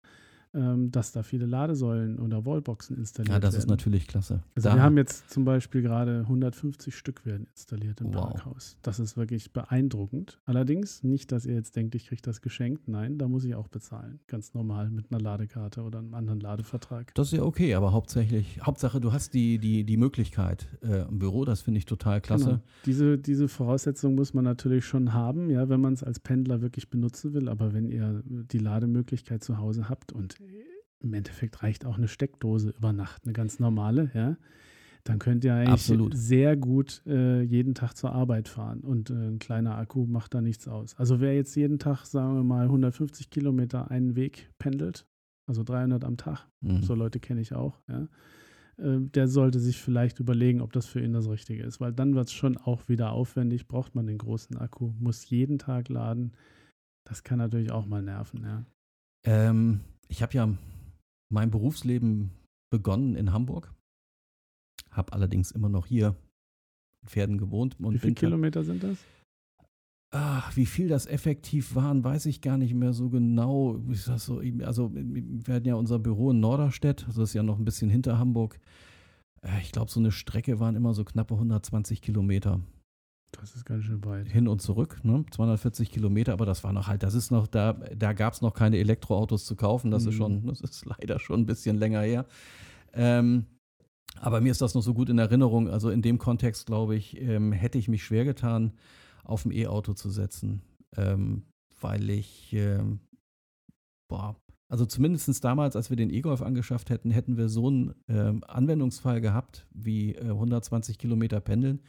dass da viele Ladesäulen oder Wallboxen installiert werden. Ja, das werden. ist natürlich klasse. Also da wir haben jetzt zum Beispiel gerade 150 Stück werden installiert im wow. Parkhaus. Das ist wirklich beeindruckend. Allerdings nicht, dass ihr jetzt denkt, ich kriege das geschenkt. Nein, da muss ich auch bezahlen. Ganz normal mit einer Ladekarte oder einem anderen Ladevertrag. Das ist ja okay, aber hauptsächlich, Hauptsache, du hast die, die, die Möglichkeit äh, im Büro. Das finde ich total klasse. Genau. Diese, diese Voraussetzung muss man natürlich schon haben, ja, wenn man es als Pendler wirklich benutzen will. Aber wenn ihr die Lademöglichkeit zu Hause habt und im Endeffekt reicht auch eine Steckdose über Nacht, eine ganz normale, ja. Dann könnt ihr eigentlich Absolut. sehr gut äh, jeden Tag zur Arbeit fahren und äh, ein kleiner Akku macht da nichts aus. Also wer jetzt jeden Tag, sagen wir mal, 150 Kilometer einen Weg pendelt, also 300 am Tag, mhm. so Leute kenne ich auch, ja, äh, der sollte sich vielleicht überlegen, ob das für ihn das Richtige ist, weil dann wird es schon auch wieder aufwendig, braucht man den großen Akku, muss jeden Tag laden. Das kann natürlich auch mal nerven, ja. Ähm, ich habe ja mein Berufsleben begonnen in Hamburg. Habe allerdings immer noch hier in Pferden gewohnt. wie viele Kilometer sind das? Ach, wie viel das effektiv waren, weiß ich gar nicht mehr so genau. So, also wir hatten ja unser Büro in Norderstedt, also das ist ja noch ein bisschen hinter Hamburg. Äh, ich glaube, so eine Strecke waren immer so knappe 120 Kilometer. Das ist ganz schön weit. Hin und zurück, ne? 240 Kilometer, aber das war noch halt, das ist noch, da, da gab es noch keine Elektroautos zu kaufen. Das mhm. ist schon, das ist leider schon ein bisschen länger her. Ähm, aber mir ist das noch so gut in Erinnerung. Also in dem Kontext, glaube ich, ähm, hätte ich mich schwer getan, auf ein E-Auto zu setzen. Ähm, weil ich, ähm, boah, also zumindest damals, als wir den E-Golf angeschafft hätten, hätten wir so einen ähm, Anwendungsfall gehabt wie äh, 120 Kilometer Pendeln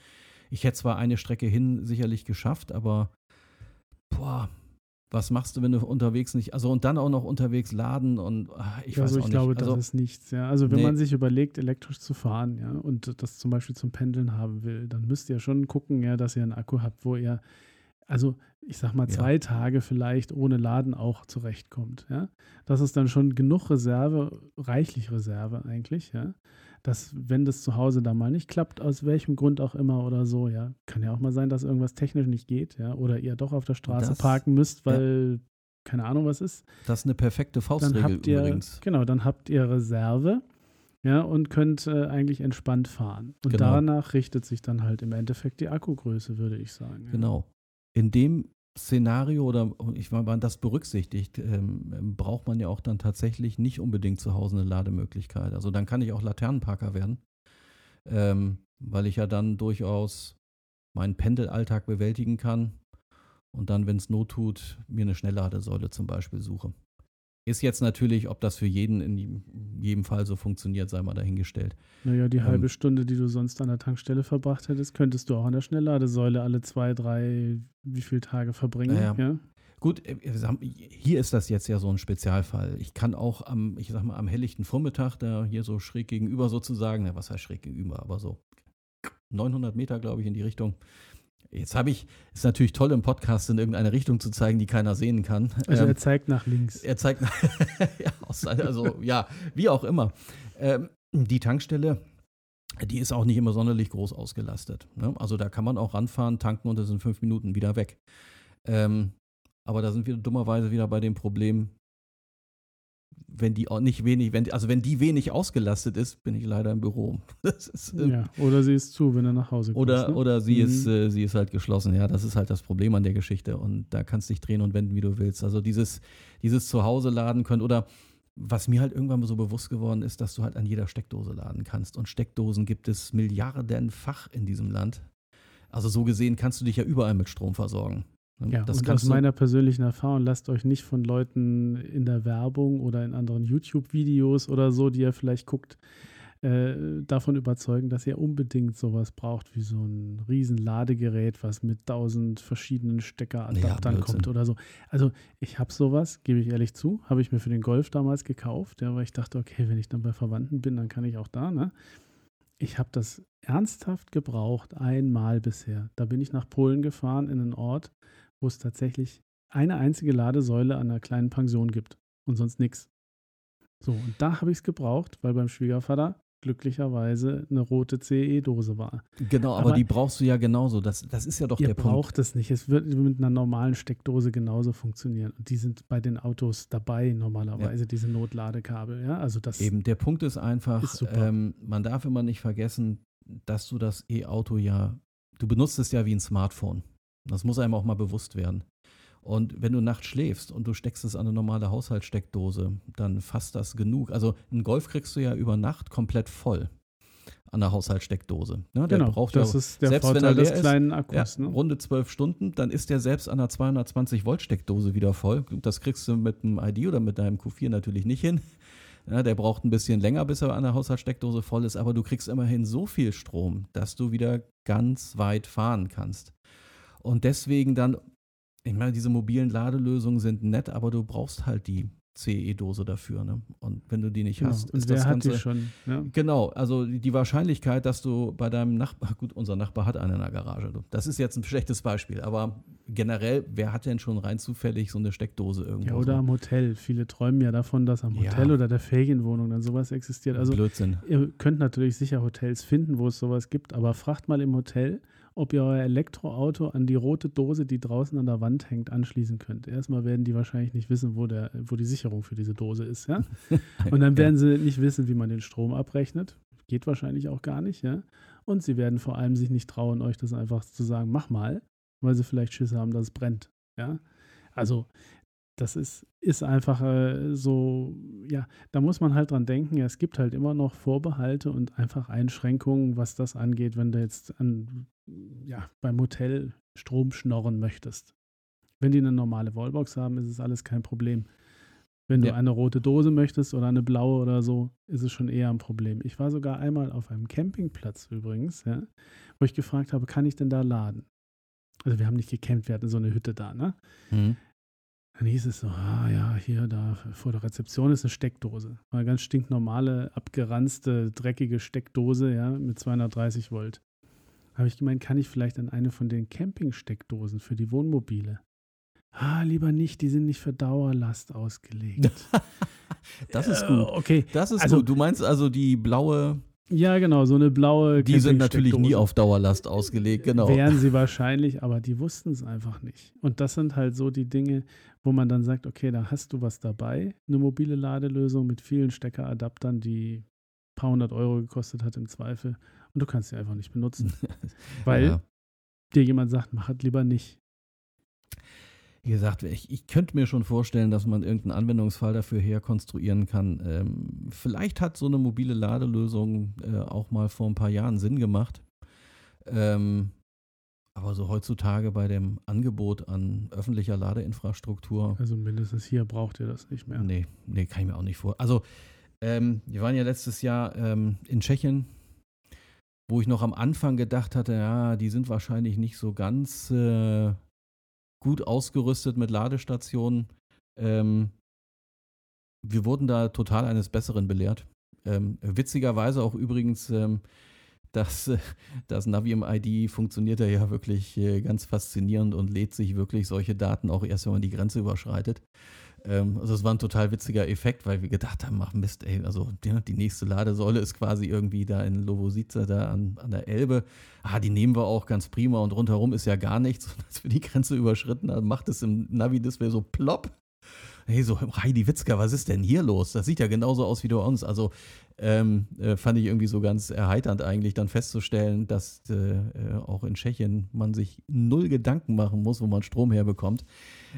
ich hätte zwar eine Strecke hin sicherlich geschafft, aber boah, was machst du, wenn du unterwegs nicht, also und dann auch noch unterwegs laden und ach, ich also weiß auch ich glaube, also, das ist nichts, ja. Also wenn nee. man sich überlegt, elektrisch zu fahren, ja, und das zum Beispiel zum Pendeln haben will, dann müsst ihr schon gucken, ja, dass ihr einen Akku habt, wo ihr, also ich sag mal, zwei ja. Tage vielleicht ohne Laden auch zurechtkommt, ja. Das ist dann schon genug Reserve, reichlich Reserve eigentlich, ja dass wenn das zu Hause da mal nicht klappt, aus welchem Grund auch immer oder so, ja, kann ja auch mal sein, dass irgendwas technisch nicht geht, ja, oder ihr doch auf der Straße das, parken müsst, weil ja. keine Ahnung was ist. Das ist eine perfekte Faustregel dann habt ihr, übrigens. Genau, dann habt ihr Reserve, ja, und könnt äh, eigentlich entspannt fahren. Und genau. danach richtet sich dann halt im Endeffekt die Akkugröße, würde ich sagen. Genau. In dem Szenario oder ich meine, wenn man das berücksichtigt, ähm, braucht man ja auch dann tatsächlich nicht unbedingt zu Hause eine Lademöglichkeit. Also dann kann ich auch Laternenparker werden, ähm, weil ich ja dann durchaus meinen Pendelalltag bewältigen kann und dann, wenn es Not tut, mir eine Schnellladesäule zum Beispiel suche. Ist jetzt natürlich, ob das für jeden in jedem Fall so funktioniert, sei mal dahingestellt. Naja, die halbe ähm, Stunde, die du sonst an der Tankstelle verbracht hättest, könntest du auch an der Schnellladesäule alle zwei, drei, wie viele Tage verbringen. Naja. Ja? Gut, äh, hier ist das jetzt ja so ein Spezialfall. Ich kann auch am, ich sag mal, am helllichten Vormittag, da hier so schräg gegenüber sozusagen, ja, was heißt schräg gegenüber, aber so 900 Meter, glaube ich, in die Richtung, Jetzt habe ich, ist natürlich toll im Podcast in irgendeine Richtung zu zeigen, die keiner sehen kann. Also ähm, er zeigt nach links. Er zeigt nach, ja, also ja, wie auch immer. Ähm, die Tankstelle, die ist auch nicht immer sonderlich groß ausgelastet. Ne? Also da kann man auch ranfahren, tanken und das sind fünf Minuten wieder weg. Ähm, aber da sind wir dummerweise wieder bei dem Problem, wenn die auch nicht wenig, wenn, also wenn die wenig ausgelastet ist, bin ich leider im Büro. Ist, ähm, ja, oder sie ist zu, wenn er nach Hause kommt. Oder, ne? oder sie, mhm. ist, äh, sie ist halt geschlossen. Ja, das ist halt das Problem an der Geschichte. Und da kannst du dich drehen und wenden, wie du willst. Also dieses, dieses Zuhause laden können oder was mir halt irgendwann so bewusst geworden ist, dass du halt an jeder Steckdose laden kannst. Und Steckdosen gibt es milliardenfach in diesem Land. Also so gesehen kannst du dich ja überall mit Strom versorgen. Ja, das und aus meiner persönlichen Erfahrung, lasst euch nicht von Leuten in der Werbung oder in anderen YouTube-Videos oder so, die ihr vielleicht guckt, äh, davon überzeugen, dass ihr unbedingt sowas braucht, wie so ein riesen Ladegerät, was mit tausend verschiedenen Steckeradaptern ja, kommt oder so. Also ich habe sowas, gebe ich ehrlich zu, habe ich mir für den Golf damals gekauft, ja, weil ich dachte, okay, wenn ich dann bei Verwandten bin, dann kann ich auch da, ne? Ich habe das ernsthaft gebraucht, einmal bisher. Da bin ich nach Polen gefahren in einen Ort, wo es tatsächlich eine einzige Ladesäule an einer kleinen Pension gibt und sonst nichts. So, und da habe ich es gebraucht, weil beim Schwiegervater glücklicherweise eine rote CE-Dose war. Genau, aber, aber, die brauchst du ja genauso. Das, das ist ja doch der Punkt. Ihr braucht es nicht. Es wird mit einer normalen Steckdose genauso funktionieren. Und die sind bei den Autos dabei normalerweise, ja. diese Notladekabel. Ja, also das Eben, der Punkt ist einfach, ist ähm, man darf immer nicht vergessen, dass du das E-Auto ja, du benutzt es ja wie ein Smartphone. Das muss einem auch mal bewusst werden. Und wenn du nachts schläfst und du steckst es an eine normale Haushaltssteckdose, dann fasst das genug. Also einen Golf kriegst du ja über Nacht komplett voll an der Haushaltssteckdose. Ja, der genau, braucht das ja, ist der selbst Vorteil wenn er des kleinen Akkus. Ja, ne? Runde zwölf Stunden, dann ist der selbst an einer 220 Volt Steckdose wieder voll. Das kriegst du mit einem ID oder mit deinem Q4 natürlich nicht hin. Ja, der braucht ein bisschen länger, bis er an der Haushaltssteckdose voll ist, aber du kriegst immerhin so viel Strom, dass du wieder ganz weit fahren kannst. Und deswegen dann ich meine, diese mobilen Ladelösungen sind nett, aber du brauchst halt die CE-Dose dafür. Ne? Und wenn du die nicht genau. hast, ist das Ganze. Schon, ja. Genau, also die Wahrscheinlichkeit, dass du bei deinem Nachbar, gut, unser Nachbar hat eine in der Garage. Das ist jetzt ein schlechtes Beispiel, aber generell, wer hat denn schon rein zufällig so eine Steckdose irgendwo? Ja, oder so? am Hotel. Viele träumen ja davon, dass am Hotel ja. oder der Ferienwohnung dann sowas existiert. Also, Blödsinn. Ihr könnt natürlich sicher Hotels finden, wo es sowas gibt, aber fragt mal im Hotel, ob ihr euer Elektroauto an die rote Dose, die draußen an der Wand hängt, anschließen könnt. Erstmal werden die wahrscheinlich nicht wissen, wo, der, wo die Sicherung für diese Dose ist. Ja? Und dann werden sie nicht wissen, wie man den Strom abrechnet. Geht wahrscheinlich auch gar nicht. Ja? Und sie werden vor allem sich nicht trauen, euch das einfach zu sagen, mach mal, weil sie vielleicht Schiss haben, dass es brennt. Ja? Also das ist, ist einfach äh, so, ja, da muss man halt dran denken, ja, es gibt halt immer noch Vorbehalte und einfach Einschränkungen, was das angeht, wenn du jetzt an, ja, beim Hotel Strom schnorren möchtest. Wenn die eine normale Wallbox haben, ist es alles kein Problem. Wenn du ja. eine rote Dose möchtest oder eine blaue oder so, ist es schon eher ein Problem. Ich war sogar einmal auf einem Campingplatz übrigens, ja, wo ich gefragt habe, kann ich denn da laden? Also wir haben nicht gecampt, wir hatten so eine Hütte da, ne? Mhm. Dann hieß es so, ah ja, hier, da vor der Rezeption ist eine Steckdose. Eine ganz stinknormale, abgeranzte, dreckige Steckdose, ja, mit 230 Volt. Habe ich gemeint, kann ich vielleicht an eine von den Campingsteckdosen für die Wohnmobile? Ah, lieber nicht, die sind nicht für Dauerlast ausgelegt. das ist gut. Äh, okay. Das ist also, gut. Du meinst also die blaue ja, genau, so eine blaue. Die sind natürlich nie auf Dauerlast ausgelegt, genau. Wären sie wahrscheinlich, aber die wussten es einfach nicht. Und das sind halt so die Dinge, wo man dann sagt, okay, da hast du was dabei, eine mobile Ladelösung mit vielen Steckeradaptern, die ein paar hundert Euro gekostet hat im Zweifel. Und du kannst sie einfach nicht benutzen. weil ja. dir jemand sagt, mach es lieber nicht. Wie gesagt, ich, ich könnte mir schon vorstellen, dass man irgendeinen Anwendungsfall dafür herkonstruieren kann. Ähm, vielleicht hat so eine mobile Ladelösung äh, auch mal vor ein paar Jahren Sinn gemacht. Ähm, aber so heutzutage bei dem Angebot an öffentlicher Ladeinfrastruktur. Also mindestens hier braucht ihr das nicht mehr. Nee, nee, kann ich mir auch nicht vor. Also, ähm, wir waren ja letztes Jahr ähm, in Tschechien, wo ich noch am Anfang gedacht hatte, ja, die sind wahrscheinlich nicht so ganz äh, gut ausgerüstet mit Ladestationen. Ähm, wir wurden da total eines Besseren belehrt. Ähm, witzigerweise auch übrigens, ähm, dass das Navi im ID funktioniert ja wirklich äh, ganz faszinierend und lädt sich wirklich solche Daten auch erst, wenn man die Grenze überschreitet. Ähm, also es war ein total witziger Effekt, weil wir gedacht haben, ach Mist, ey, also die, die nächste Ladesäule ist quasi irgendwie da in Lovosice, da an, an der Elbe. Ah, die nehmen wir auch ganz prima und rundherum ist ja gar nichts. Und als wir die Grenze überschritten haben, macht es im Navi-Display so plopp. Hey, so Heidi Witzka, was ist denn hier los? Das sieht ja genauso aus wie du uns. Also ähm, äh, fand ich irgendwie so ganz erheiternd eigentlich dann festzustellen, dass äh, äh, auch in Tschechien man sich null Gedanken machen muss, wo man Strom herbekommt.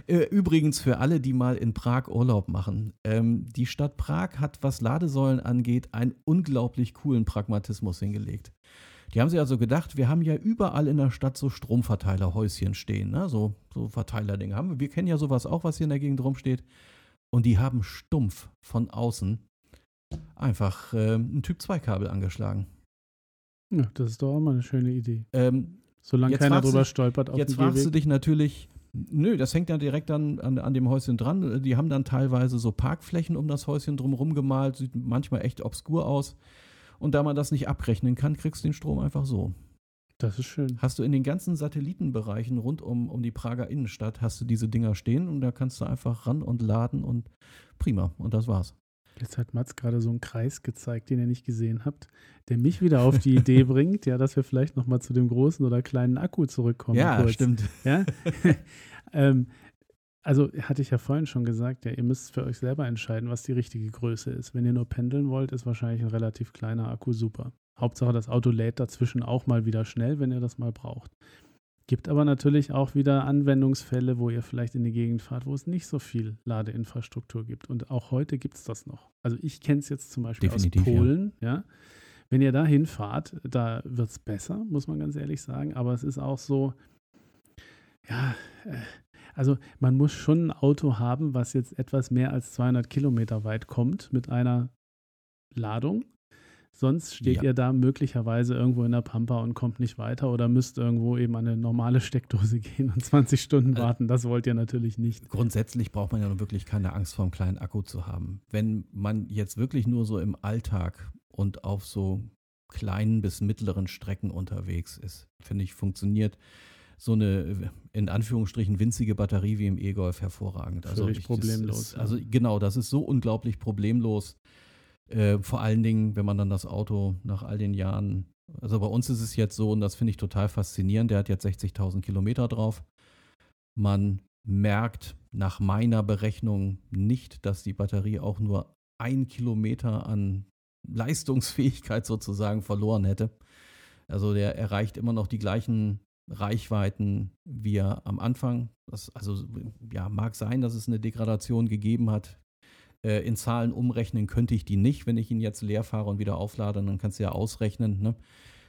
Äh, übrigens für alle, die mal in Prag Urlaub machen. Ähm, die Stadt Prag hat, was Ladesäulen angeht, einen unglaublich coolen Pragmatismus hingelegt. Die haben sich also gedacht, wir haben ja überall in der Stadt so Stromverteilerhäuschen stehen, ne? so, so Verteilerdinge haben wir. Wir kennen ja sowas auch, was hier in der Gegend rumsteht. Und die haben stumpf von außen einfach äh, ein Typ-2-Kabel angeschlagen. Ja, das ist doch auch mal eine schöne Idee. Ähm, Solange keiner drüber du, stolpert auf Jetzt fragst du dich natürlich, nö, das hängt ja direkt an, an, an, dem Häuschen dran. Die haben dann teilweise so Parkflächen um das Häuschen drumherum gemalt, sieht manchmal echt obskur aus. Und da man das nicht abrechnen kann, kriegst du den Strom einfach so. Das ist schön. Hast du in den ganzen Satellitenbereichen rund um, um die Prager Innenstadt, hast du diese Dinger stehen und da kannst du einfach ran und laden und prima. Und das war's. Jetzt hat Mats gerade so einen Kreis gezeigt, den ihr nicht gesehen habt, der mich wieder auf die Idee bringt, ja, dass wir vielleicht nochmal zu dem großen oder kleinen Akku zurückkommen. Ja, kurz. stimmt. Ja? ähm, also hatte ich ja vorhin schon gesagt, ja, ihr müsst für euch selber entscheiden, was die richtige Größe ist. Wenn ihr nur pendeln wollt, ist wahrscheinlich ein relativ kleiner Akku super. Hauptsache, das Auto lädt dazwischen auch mal wieder schnell, wenn ihr das mal braucht. Gibt aber natürlich auch wieder Anwendungsfälle, wo ihr vielleicht in die Gegend fahrt, wo es nicht so viel Ladeinfrastruktur gibt. Und auch heute gibt es das noch. Also ich kenne es jetzt zum Beispiel Definitiv, aus Polen, ja. ja. Wenn ihr da hinfahrt, da wird es besser, muss man ganz ehrlich sagen. Aber es ist auch so, ja, äh, also man muss schon ein Auto haben, was jetzt etwas mehr als 200 Kilometer weit kommt mit einer Ladung. Sonst steht ja. ihr da möglicherweise irgendwo in der Pampa und kommt nicht weiter oder müsst irgendwo eben an eine normale Steckdose gehen und 20 Stunden also warten. Das wollt ihr natürlich nicht. Grundsätzlich braucht man ja nun wirklich keine Angst vor einem kleinen Akku zu haben. Wenn man jetzt wirklich nur so im Alltag und auf so kleinen bis mittleren Strecken unterwegs ist, finde ich, funktioniert so eine in Anführungsstrichen winzige Batterie wie im E-Golf hervorragend. Also ich, problemlos. Ist, also genau, das ist so unglaublich problemlos. Äh, vor allen Dingen, wenn man dann das Auto nach all den Jahren, also bei uns ist es jetzt so, und das finde ich total faszinierend, der hat jetzt 60.000 Kilometer drauf. Man merkt nach meiner Berechnung nicht, dass die Batterie auch nur ein Kilometer an Leistungsfähigkeit sozusagen verloren hätte. Also der erreicht immer noch die gleichen Reichweiten wie er am Anfang. Das, also ja, mag sein, dass es eine Degradation gegeben hat. Äh, in Zahlen umrechnen könnte ich die nicht, wenn ich ihn jetzt leer fahre und wieder auflade. Dann kannst du ja ausrechnen, ne,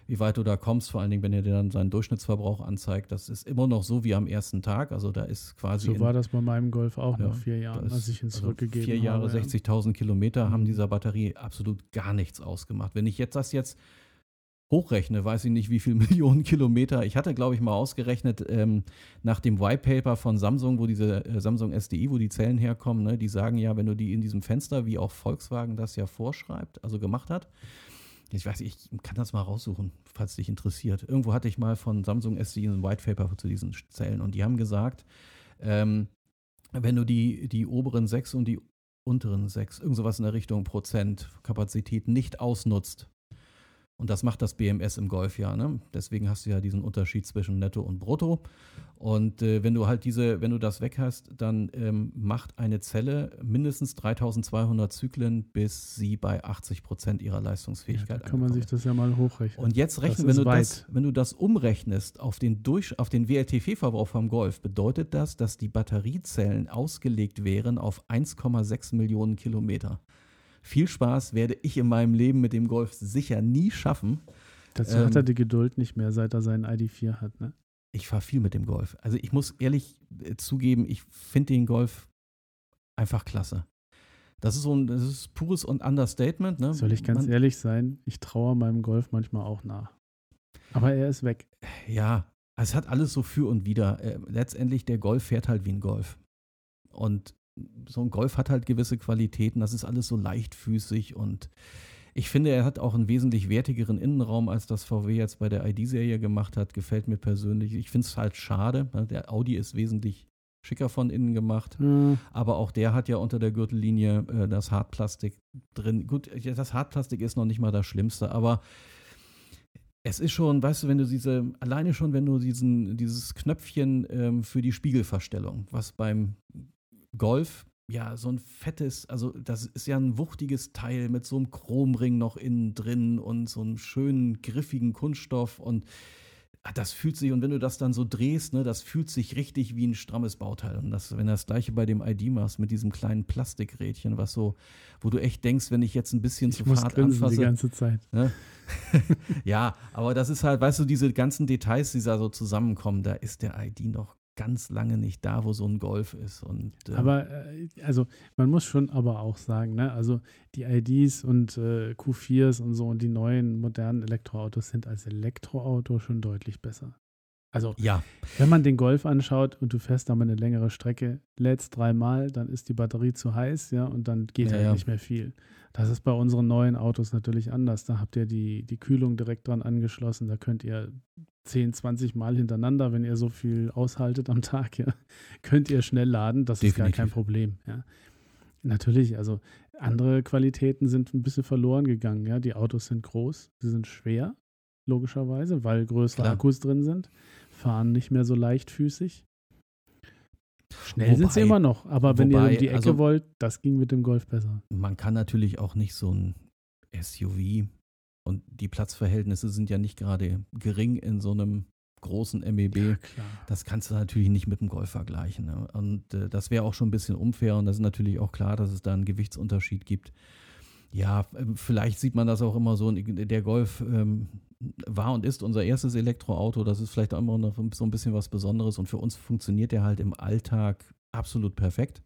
wie weit du da kommst, vor allen Dingen, wenn er dir dann seinen Durchschnittsverbrauch anzeigt. Das ist immer noch so wie am ersten Tag. Also da ist quasi. So war das bei meinem Golf auch ja, nach vier Jahren, als ich ihn also zurückgegeben vier habe. Vier Jahre, 60.000 Kilometer haben mhm. dieser Batterie absolut gar nichts ausgemacht. Wenn ich jetzt das jetzt hochrechne, weiß ich nicht, wie viele Millionen Kilometer. Ich hatte, glaube ich, mal ausgerechnet, ähm, nach dem White Paper von Samsung, wo diese äh, Samsung SDI, wo die Zellen herkommen, ne, die sagen ja, wenn du die in diesem Fenster, wie auch Volkswagen das ja vorschreibt, also gemacht hat, ich weiß, ich kann das mal raussuchen, falls dich interessiert. Irgendwo hatte ich mal von Samsung SDI ein White Paper zu diesen Zellen und die haben gesagt, ähm, wenn du die, die oberen sechs und die unteren sechs, irgend sowas in der Richtung Prozent Kapazität nicht ausnutzt, und das macht das BMS im Golf ja. Ne? Deswegen hast du ja diesen Unterschied zwischen Netto und Brutto. Und äh, wenn du halt diese, wenn du das weg hast, dann ähm, macht eine Zelle mindestens 3200 Zyklen, bis sie bei 80 Prozent ihrer Leistungsfähigkeit ja, da kann man sich das ja mal hochrechnen. Und jetzt rechnen, wenn du, das, wenn du das umrechnest auf den, Durch, auf den WLTP-Verbrauch vom Golf, bedeutet das, dass die Batteriezellen ausgelegt wären auf 1,6 Millionen Kilometer. Viel Spaß werde ich in meinem Leben mit dem Golf sicher nie schaffen. Dazu ähm, hat er die Geduld nicht mehr, seit er seinen ID4 hat, ne? Ich fahre viel mit dem Golf. Also ich muss ehrlich äh, zugeben, ich finde den Golf einfach klasse. Das ist so ein das ist pures und Understatement. Ne? Soll ich ganz Man, ehrlich sein, ich traue meinem Golf manchmal auch nach. Aber er ist weg. Ja, es hat alles so für und wider. Äh, letztendlich, der Golf fährt halt wie ein Golf. Und so ein Golf hat halt gewisse Qualitäten. Das ist alles so leichtfüßig und ich finde, er hat auch einen wesentlich wertigeren Innenraum, als das VW jetzt bei der ID-Serie gemacht hat. Gefällt mir persönlich. Ich finde es halt schade. Ne? Der Audi ist wesentlich schicker von innen gemacht. Mhm. Aber auch der hat ja unter der Gürtellinie äh, das Hartplastik drin. Gut, das Hartplastik ist noch nicht mal das Schlimmste, aber es ist schon, weißt du, wenn du diese, alleine schon, wenn du diesen, dieses Knöpfchen ähm, für die Spiegelverstellung, was beim Golf, ja, so ein fettes, also das ist ja ein wuchtiges Teil mit so einem Chromring noch innen drin und so einem schönen, griffigen Kunststoff und ah, das fühlt sich, und wenn du das dann so drehst, ne, das fühlt sich richtig wie ein strammes Bauteil. Und das, wenn du das gleiche bei dem ID machst, mit diesem kleinen Plastikrädchen, was so, wo du echt denkst, wenn ich jetzt ein bisschen ich zu muss Fahrt anfasse. die ganze Zeit. Ne? ja, aber das ist halt, weißt du, diese ganzen Details, die da so zusammenkommen, da ist der ID noch ganz lange nicht da, wo so ein Golf ist. Und, äh aber äh, also man muss schon aber auch sagen, ne, also die IDs und äh, Q4s und so und die neuen modernen Elektroautos sind als Elektroauto schon deutlich besser. Also, Ja, wenn man den Golf anschaut und du fährst da mal eine längere Strecke, lädst dreimal, dann ist die Batterie zu heiß, ja, und dann geht Ja, halt ja. nicht mehr viel. Das ist bei unseren neuen Autos natürlich anders. Da habt ihr die, die Kühlung direkt dran angeschlossen. Da könnt ihr 10, 20 Mal hintereinander, wenn ihr so viel aushaltet am Tag, ja, könnt ihr schnell laden. Das ist gar kein Definitiv. Problem, ja. Natürlich, also andere Qualitäten sind ein bisschen verloren gegangen, ja. Die Autos sind groß, sie sind schwer, logischerweise, weil größere Klar. Akkus drin sind, fahren nicht mehr so leichtfüßig. Schnell sind sie Wobei- immer noch, aber wenn ihr wobei, um die Ecke also- wollt, das ging mit dem Golf besser. man kann natürlich auch nicht so ein SUV und die Platzverhältnisse sind ja nicht gerade gering in so einem großen MEB. klar. Das kannst du natürlich nicht mit dem Golf vergleichen. Ne? Und äh, das wäre auch schon ein bisschen unfair und das ist natürlich auch klar, dass es da einen Gewichtsunterschied gibt. Ja, ähm, vielleicht sieht man das auch immer so. Der Golf ähm, war und ist unser erstes Elektroauto. Das ist vielleicht auch immer noch so ein bisschen was Besonderes und für uns funktioniert der halt im Alltag absolut perfekt.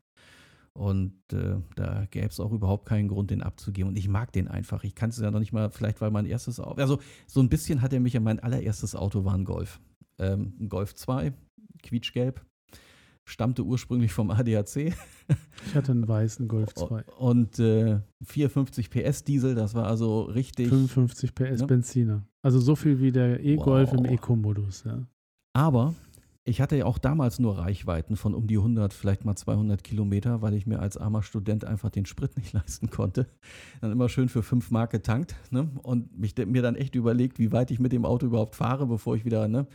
Und äh, da gäbe es auch überhaupt keinen Grund, den abzugeben. Und ich mag den einfach. Ich kann es ja noch nicht mal, vielleicht weil mein erstes Auto, also so ein bisschen hat er mich an mein allererstes Auto war ein Golf. Ähm, ein Golf 2, quietschgelb, stammte ursprünglich vom ADAC Ich hatte einen weißen Golf Oh. 2. und äh, 450 PS Diesel, das war also richtig. 55 PS Ne? Benziner. Also so viel wie der E-Golf im Wow. Eco-Modus, ja. Aber ich hatte ja auch damals nur Reichweiten von um die 100, vielleicht mal 200 Kilometer, weil ich mir als armer Student einfach den Sprit nicht leisten konnte. Dann immer schön für 5 Mark getankt ne? und mich, mir dann echt überlegt, wie weit ich mit dem Auto überhaupt fahre, bevor ich wieder, ne?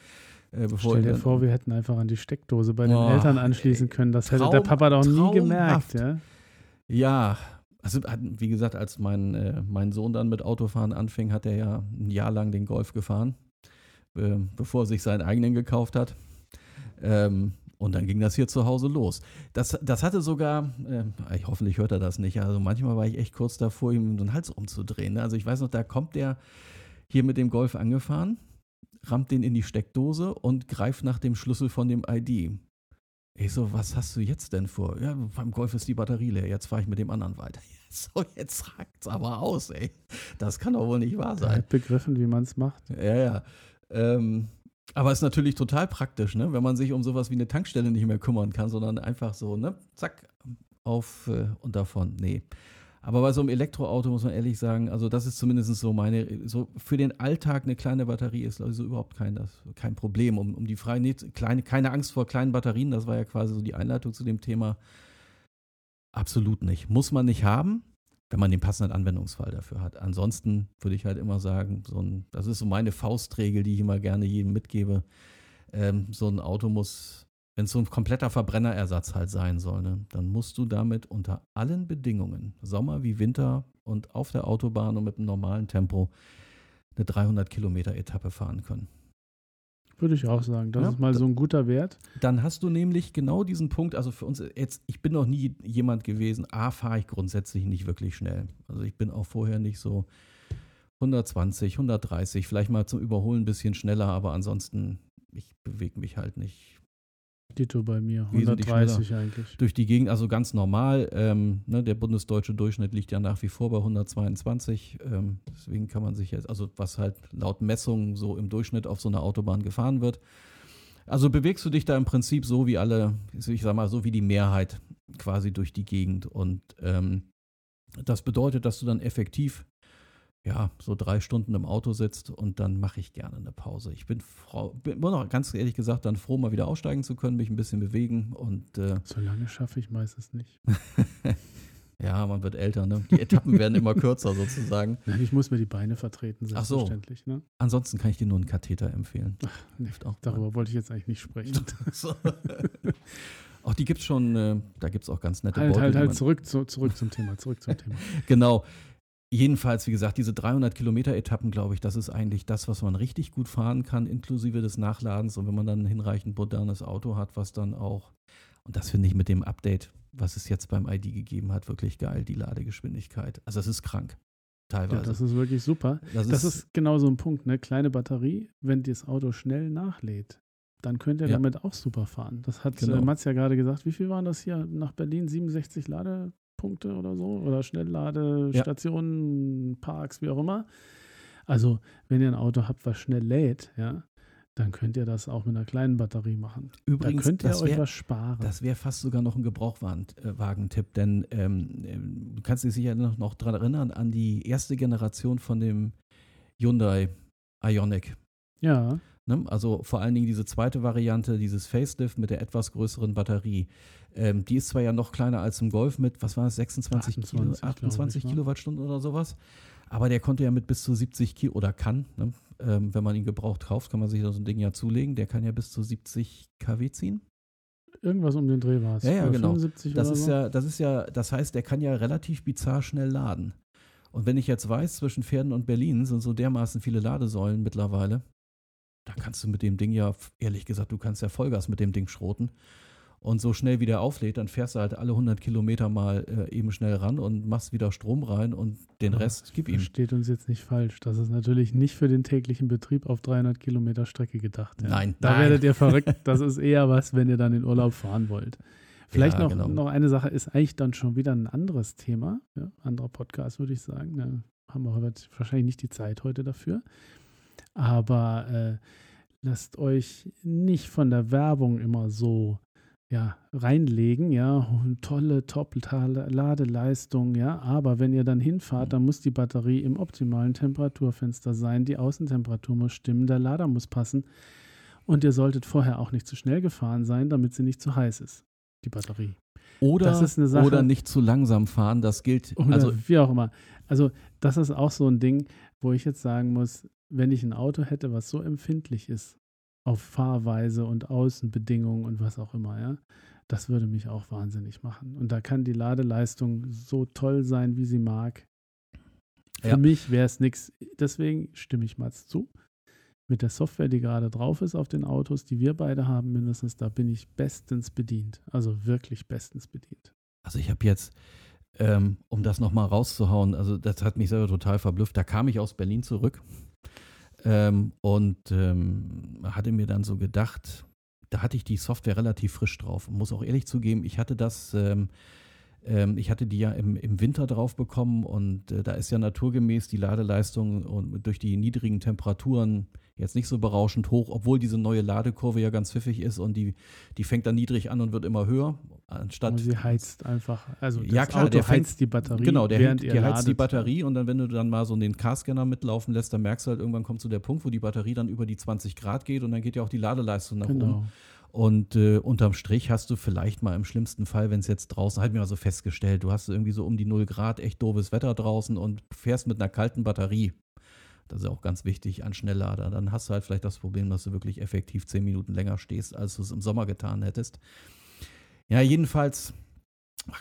Äh, bevor Stell dir vor, wir hätten einfach an die Steckdose bei den Oh, Eltern anschließen können. Das hätte der Traum- Papa doch nie gemerkt, ja. Ja, also wie gesagt, als mein, äh, mein Sohn dann mit Autofahren anfing, hat er ja ein Jahr lang den Golf gefahren, äh, bevor er sich seinen eigenen gekauft hat. Ähm, und dann ging das hier zu Hause los. Das, das hatte sogar, äh, ich, hoffentlich hört er das nicht, also manchmal war ich echt kurz davor, ihm den Hals umzudrehen. Ne? Also ich weiß noch, da kommt der hier mit dem Golf angefahren, rammt den in die Steckdose und greift nach dem Schlüssel von dem ID. Ich so, was hast du jetzt denn vor? Ja, beim Golf ist die Batterie leer, jetzt fahre ich mit dem anderen weiter. So, jetzt rackt's aber aus, ey. Das kann doch wohl nicht wahr Er sein. hat begriffen, wie man es macht. Ja, ja. Ähm, aber ist natürlich total praktisch, ne? wenn man sich um sowas wie eine Tankstelle nicht mehr kümmern kann, sondern einfach so, ne, zack, auf äh, und davon. Nee. Aber bei so einem Elektroauto muss man ehrlich sagen, also das ist zumindest so meine, so für den Alltag eine kleine Batterie ist also überhaupt kein, das, kein Problem. Um, um die freie, nee, kleine, keine Angst vor kleinen Batterien, das war ja quasi so die Einleitung zu dem Thema. Absolut nicht. Muss man nicht haben, wenn man den passenden Anwendungsfall dafür hat. Ansonsten würde ich halt immer sagen, so ein, das ist so meine Faustregel, die ich immer gerne jedem mitgebe. Ähm, so ein Auto muss, wenn es so ein kompletter Verbrennerersatz halt sein soll, ne, dann musst du damit unter allen Bedingungen, Sommer wie Winter und auf der Autobahn und mit einem normalen Tempo, eine 300 Kilometer Etappe fahren können. Würde ich auch sagen. Das Ja, ist mal so ein guter Wert. Dann hast du nämlich genau diesen Punkt, also für uns jetzt, ich bin noch nie jemand gewesen, A, fahre ich grundsätzlich nicht wirklich schnell. Also ich bin auch vorher nicht so 120, 130, vielleicht mal zum Überholen ein bisschen schneller, aber ansonsten, ich bewege mich halt nicht Dito bei mir. Wesentlich 130 eigentlich. durch die Gegend, also ganz normal. Ähm, ne, der bundesdeutsche Durchschnitt liegt ja nach wie vor bei 122. Ähm, deswegen kann man sich jetzt, also was halt laut Messungen so im Durchschnitt auf so einer Autobahn gefahren wird. Also bewegst du dich da im Prinzip so wie alle, ich sag mal, so wie die Mehrheit quasi durch die Gegend. Und ähm, das bedeutet, dass du dann effektiv ja, so drei Stunden im Auto sitzt und dann mache ich gerne eine Pause. Ich bin, froh, bin noch ganz ehrlich gesagt dann froh, mal wieder aussteigen zu können, mich ein bisschen bewegen und äh, So lange schaffe ich meistens nicht. ja, man wird älter, ne? Die Etappen werden immer kürzer sozusagen. Nein, ich muss mir die Beine vertreten, Ach so. selbstverständlich. Ne? Ansonsten kann ich dir nur einen Katheter empfehlen. Nee, Hilft auch. darüber wollte ich jetzt eigentlich nicht sprechen. Auch die gibt es schon, äh, da gibt es auch ganz nette halt, Beutel, halt, die halt, man- zurück, zu, zurück zum Thema, zurück zum Thema. Genau. Jedenfalls, wie gesagt, diese 300 Kilometer Etappen, glaube ich, das ist eigentlich das, was man richtig gut fahren kann, inklusive des Nachladens. Und wenn man dann ein hinreichend modernes Auto hat, was dann auch, und das finde ich mit dem Update, was es jetzt beim ID gegeben hat, wirklich geil, die Ladegeschwindigkeit. Also es ist krank. Teilweise. Ja, das ist wirklich super. Das Das ist genau so ein Punkt, ne? Kleine Batterie, wenn das Auto schnell nachlädt, dann könnt ihr Ja. damit auch super fahren. Das hat Genau. äh, Mats ja gerade gesagt. Wie viel waren das hier nach Berlin? 67 Ladepunkte oder so? Oder Schnellladestationen, Parks, wie auch immer. Also, wenn ihr ein Auto habt, was schnell lädt, ja, dann könnt ihr das auch mit einer kleinen Batterie machen. Übrigens, da könnt ihr das euch wär- was sparen. Das wäre fast sogar noch ein Gebrauchwagentipp, denn ähm, du kannst dich sicher noch, noch daran erinnern an die erste Generation von dem Hyundai Ioniq. ja, Ne? Also vor allen Dingen diese zweite Variante, dieses Facelift mit der etwas größeren Batterie. Ähm, die ist zwar ja noch kleiner als im Golf mit, was war es, 26 Kilo, 28, glaub 28 ich, ne? Kilowattstunden oder sowas. Aber der konnte ja mit bis zu 70 Kilo, oder kann, ne? ähm, wenn man ihn gebraucht kauft, kann man sich so ein Ding ja zulegen. Der kann ja bis zu 70 kW ziehen. irgendwas um den Dreh war es. Ja, ja, genau. 75 Das ist so. ja, das ist ja, das heißt, der kann ja relativ bizarr schnell laden. Und wenn ich jetzt weiß, zwischen Pferden und Berlin sind so dermaßen viele Ladesäulen mittlerweile, da kannst du mit dem Ding ja, ehrlich gesagt, du kannst ja Vollgas mit dem Ding schroten. Und so schnell wie der auflädt, dann fährst du halt alle 100 Kilometer mal äh, eben schnell ran und machst wieder Strom rein und den Aber Rest gib ihm. Versteht uns jetzt nicht falsch. Das ist natürlich nicht für den täglichen Betrieb auf 300 Kilometer Strecke gedacht. Ja. Nein, Da nein. werdet ihr verrückt. Das ist eher was, wenn ihr dann in Urlaub fahren wollt. Vielleicht Ja, noch, genau. noch eine Sache, ist eigentlich dann schon wieder ein anderes Thema. Ja, anderer Podcast, würde ich sagen. Da haben wir heute wahrscheinlich nicht die Zeit heute dafür. Aber äh, lasst euch nicht von der Werbung immer so ja, reinlegen, ja, tolle Top-Ladeleistung, ja, aber wenn ihr dann hinfahrt, dann muss die Batterie im optimalen Temperaturfenster sein, die Außentemperatur muss stimmen, der Lader muss passen und ihr solltet vorher auch nicht zu schnell gefahren sein, damit sie nicht zu heiß ist, die Batterie. Oder, Sache- oder nicht zu langsam fahren, das gilt. Also wie auch immer. Also das ist auch so ein Ding, wo ich jetzt sagen muss, wenn ich ein Auto hätte, was so empfindlich ist auf Fahrweise und Außenbedingungen und was auch immer, ja, das würde mich auch wahnsinnig machen. Und da kann die Ladeleistung so toll sein, wie sie mag. Für Ja. mich wäre es nichts. Deswegen stimme ich mal zu. Mit der Software, die gerade drauf ist auf den Autos, die wir beide haben, mindestens, da bin ich bestens bedient. Also wirklich bestens bedient. Also ich habe jetzt, ähm, um das nochmal rauszuhauen, also das hat mich selber total verblüfft. Da kam ich aus Berlin zurück ähm, und ähm, hatte mir dann so gedacht, da hatte ich die Software relativ frisch drauf. Muss auch ehrlich zugeben, ich hatte das, ähm, ähm, ich hatte die ja im, im Winter drauf bekommen und äh, da ist ja naturgemäß die Ladeleistung und durch die niedrigen Temperaturen jetzt nicht so berauschend hoch, obwohl diese neue Ladekurve ja ganz pfiffig ist und die, die fängt dann niedrig an und wird immer höher, anstatt Aber sie heizt einfach. Also das Ja, klar, Auto der heizt die Batterie, Genau, der, während der heizt die ladet. Batterie und dann, wenn du dann mal so den Carscanner mitlaufen lässt, dann merkst du halt, irgendwann kommt zu der Punkt, wo die Batterie dann über die 20 Grad geht und dann geht ja auch die Ladeleistung nach oben. Und äh, unterm Strich hast du vielleicht mal im schlimmsten Fall, wenn es jetzt draußen, halt mir mal so festgestellt, du hast irgendwie so um die 0 Grad, echt doofes Wetter draußen und fährst mit einer kalten Batterie. Das ist auch ganz wichtig an Schnelllader. Dann hast du halt vielleicht das Problem, dass du wirklich effektiv 10 Minuten länger stehst, als du es im Sommer getan hättest. Ja, jedenfalls,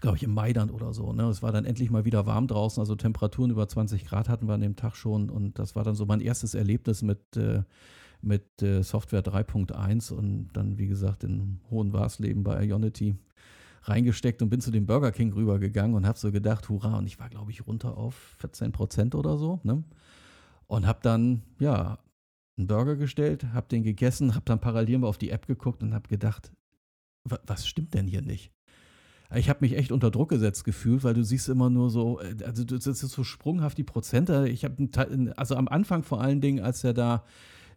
glaube ich, im Mai dann oder so. Ne? Es war dann endlich mal wieder warm draußen, also Temperaturen über 20 Grad hatten wir an dem Tag schon. Und das war dann so mein erstes Erlebnis mit, äh, mit äh, Software 3.1 und dann, wie gesagt, in hohen Warsleben bei Ionity reingesteckt und bin zu dem Burger King rübergegangen und habe so gedacht, hurra, und ich war, glaube ich, runter auf 14 Prozent oder so, ne? Und habe dann, ja, einen Burger gestellt, habe den gegessen, habe dann parallel mal auf die App geguckt und habe gedacht, wa- was stimmt denn hier nicht? Ich habe mich echt unter Druck gesetzt gefühlt, weil du siehst immer nur so, äh, also das ist so sprunghaft die Prozente. Ich habe, also am Anfang vor allen Dingen, als er da,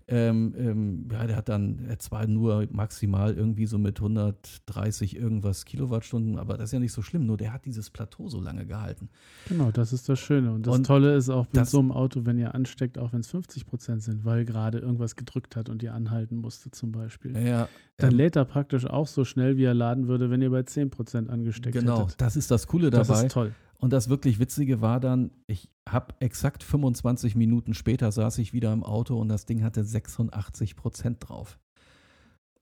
ähm, ähm, ja, der hat dann, er zwar nur maximal irgendwie so mit 130 irgendwas Kilowattstunden, aber das ist ja nicht so schlimm, nur der hat dieses Plateau so lange gehalten. Genau, das ist das Schöne. Und das Und Tolle ist auch mit das- so einem Auto, wenn ihr ansteckt, auch wenn es 50 Prozent sind, weil gerade irgendwas gedrückt hat und ihr anhalten musste zum Beispiel. Ja, Dann ähm, lädt er praktisch auch so schnell, wie er laden würde, wenn ihr bei 10 Prozent angesteckt genau, hättet. das ist das Coole Das dabei. ist toll. Und das wirklich Witzige war dann, ich habe exakt 25 Minuten später saß ich wieder im Auto und das Ding hatte 86 Prozent drauf.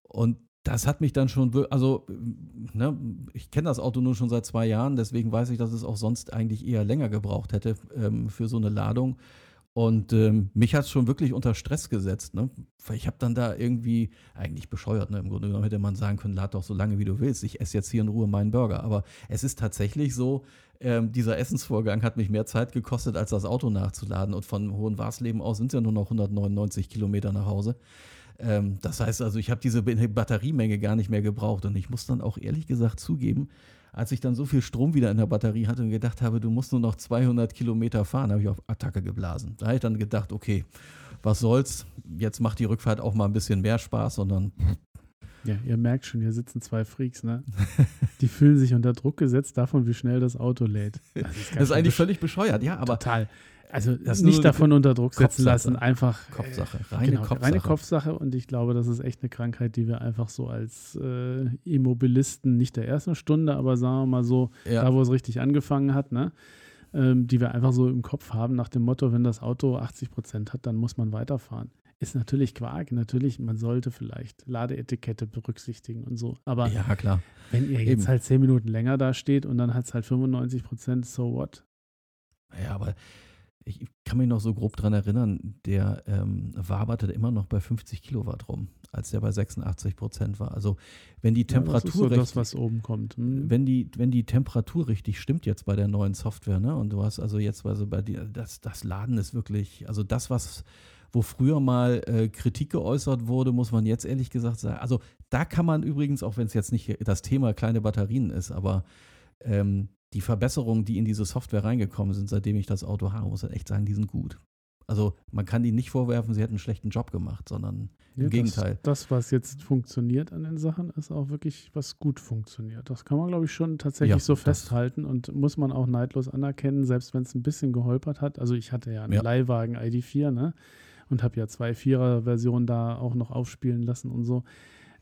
Und das hat mich dann schon, also, ne, ich kenne das Auto nur schon seit zwei Jahren, deswegen weiß ich, dass es auch sonst eigentlich eher länger gebraucht hätte ähm, für so eine Ladung. Und ähm, mich hat es schon wirklich unter Stress gesetzt, ne? Ich habe dann da irgendwie, eigentlich bescheuert, ne? Im Grunde genommen hätte man sagen können, lad doch so lange wie du willst. Ich esse jetzt hier in Ruhe meinen Burger. Aber es ist tatsächlich so, ähm, dieser Essensvorgang hat mich mehr Zeit gekostet, als das Auto nachzuladen. Und von Hohenwarsleben aus sind es ja nur noch 199 Kilometer nach Hause. Ähm, das heißt also, ich habe diese Batteriemenge gar nicht mehr gebraucht. Und ich muss dann auch ehrlich gesagt zugeben, als ich dann so viel Strom wieder in der Batterie hatte und gedacht habe, du musst nur noch 200 Kilometer fahren, habe ich auf Attacke geblasen. Da habe ich dann gedacht, okay, was soll's, jetzt macht die Rückfahrt auch mal ein bisschen mehr Spaß, sondern ja, ihr merkt schon, hier sitzen zwei Freaks, ne? Die fühlen sich unter Druck gesetzt davon, wie schnell das Auto lädt. Das ist, das ist eigentlich völlig bescheuert, ja, aber. Total. Also das nicht davon unter Druck setzen lassen, einfach. Kopfsache, äh, reine genau, Kopfsache. Reine Kopfsache und ich glaube, das ist echt eine Krankheit, die wir einfach so als äh, Immobilisten nicht der ersten Stunde, aber sagen wir mal so, ja. da wo es richtig angefangen hat, ne? Ähm, die wir einfach so im Kopf haben, nach dem Motto, wenn das Auto 80 Prozent hat, dann muss man weiterfahren. Ist natürlich Quark. Natürlich, man sollte vielleicht Ladeetikette berücksichtigen und so. Aber ja, klar. wenn ihr jetzt Eben. halt zehn Minuten länger da steht und dann hat es halt 95 Prozent, so what? Ja, aber ich kann mich noch so grob dran erinnern, der ähm, waberte immer noch bei 50 Kilowatt rum, als der bei 86 Prozent war. Also wenn die Temperatur ja, das, so das, was oben kommt. Hm. Wenn die, wenn die Temperatur richtig stimmt jetzt bei der neuen Software, ne? Und du hast also jetzt also bei dir, das, das Laden ist wirklich, also das, was wo früher mal äh, Kritik geäußert wurde, muss man jetzt ehrlich gesagt sagen. Also da kann man übrigens, auch wenn es jetzt nicht das Thema kleine Batterien ist, aber ähm, die Verbesserungen, die in diese Software reingekommen sind, seitdem ich das Auto habe, muss ich echt sagen, die sind gut. Also man kann ihnen nicht vorwerfen, sie hätten einen schlechten Job gemacht, sondern im ja, Gegenteil. Das, das, was jetzt funktioniert an den Sachen, ist auch wirklich, was gut funktioniert. Das kann man, glaube ich, schon tatsächlich ja, so festhalten und muss man auch neidlos anerkennen, selbst wenn es ein bisschen geholpert hat. Also ich hatte ja einen ja. Leihwagen ID4, ne? und habe ja zwei Vierer-Versionen da auch noch aufspielen lassen und so.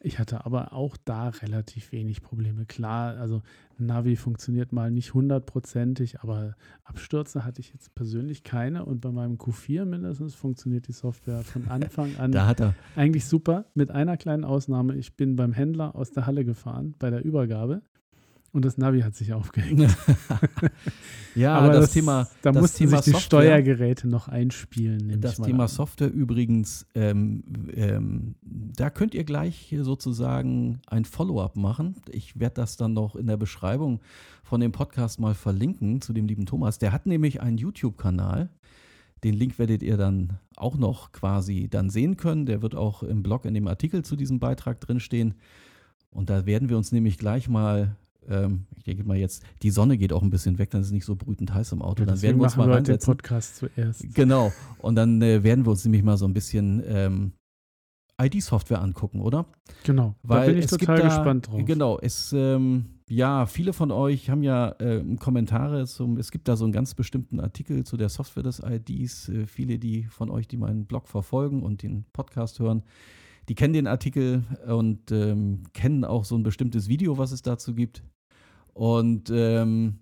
Ich hatte aber auch da relativ wenig Probleme. Klar, also Navi funktioniert mal nicht hundertprozentig, aber Abstürze hatte ich jetzt persönlich keine. Und bei meinem Q4 mindestens funktioniert die Software von Anfang an da hat er. eigentlich super. Mit einer kleinen Ausnahme. Ich bin beim Händler aus der Halle gefahren bei der Übergabe und das Navi hat sich aufgehängt. ja, aber das, das, Thema. Da das mussten Thema sich die Software, Steuergeräte noch einspielen. Das Thema an. Software übrigens, ähm, ähm, da könnt ihr gleich sozusagen ein Follow-up machen. Ich werde das dann noch in der Beschreibung von dem Podcast mal verlinken zu dem lieben Thomas. Der hat nämlich einen YouTube-Kanal. Den Link werdet ihr dann auch noch quasi dann sehen können. Der wird auch im Blog in dem Artikel zu diesem Beitrag drinstehen. Und da werden wir uns nämlich gleich mal ähm, ich denke mal jetzt, die Sonne geht auch ein bisschen weg, dann ist es nicht so brütend heiß im Auto. Ja, dann werden wir uns mal wir reinsetzen. den Podcast zuerst. Genau. Und dann äh, werden wir uns nämlich mal so ein bisschen ähm, ID-Software angucken, oder? Genau. Weil da bin ich total da, gespannt drauf. Genau. Es, ähm, ja, viele von euch haben ja äh, Kommentare zum, es gibt da so einen ganz bestimmten Artikel zu der Software des IDs. Äh, viele, die von euch, die meinen Blog verfolgen und den Podcast hören, die kennen den Artikel und ähm, kennen auch so ein bestimmtes Video, was es dazu gibt. Und ähm,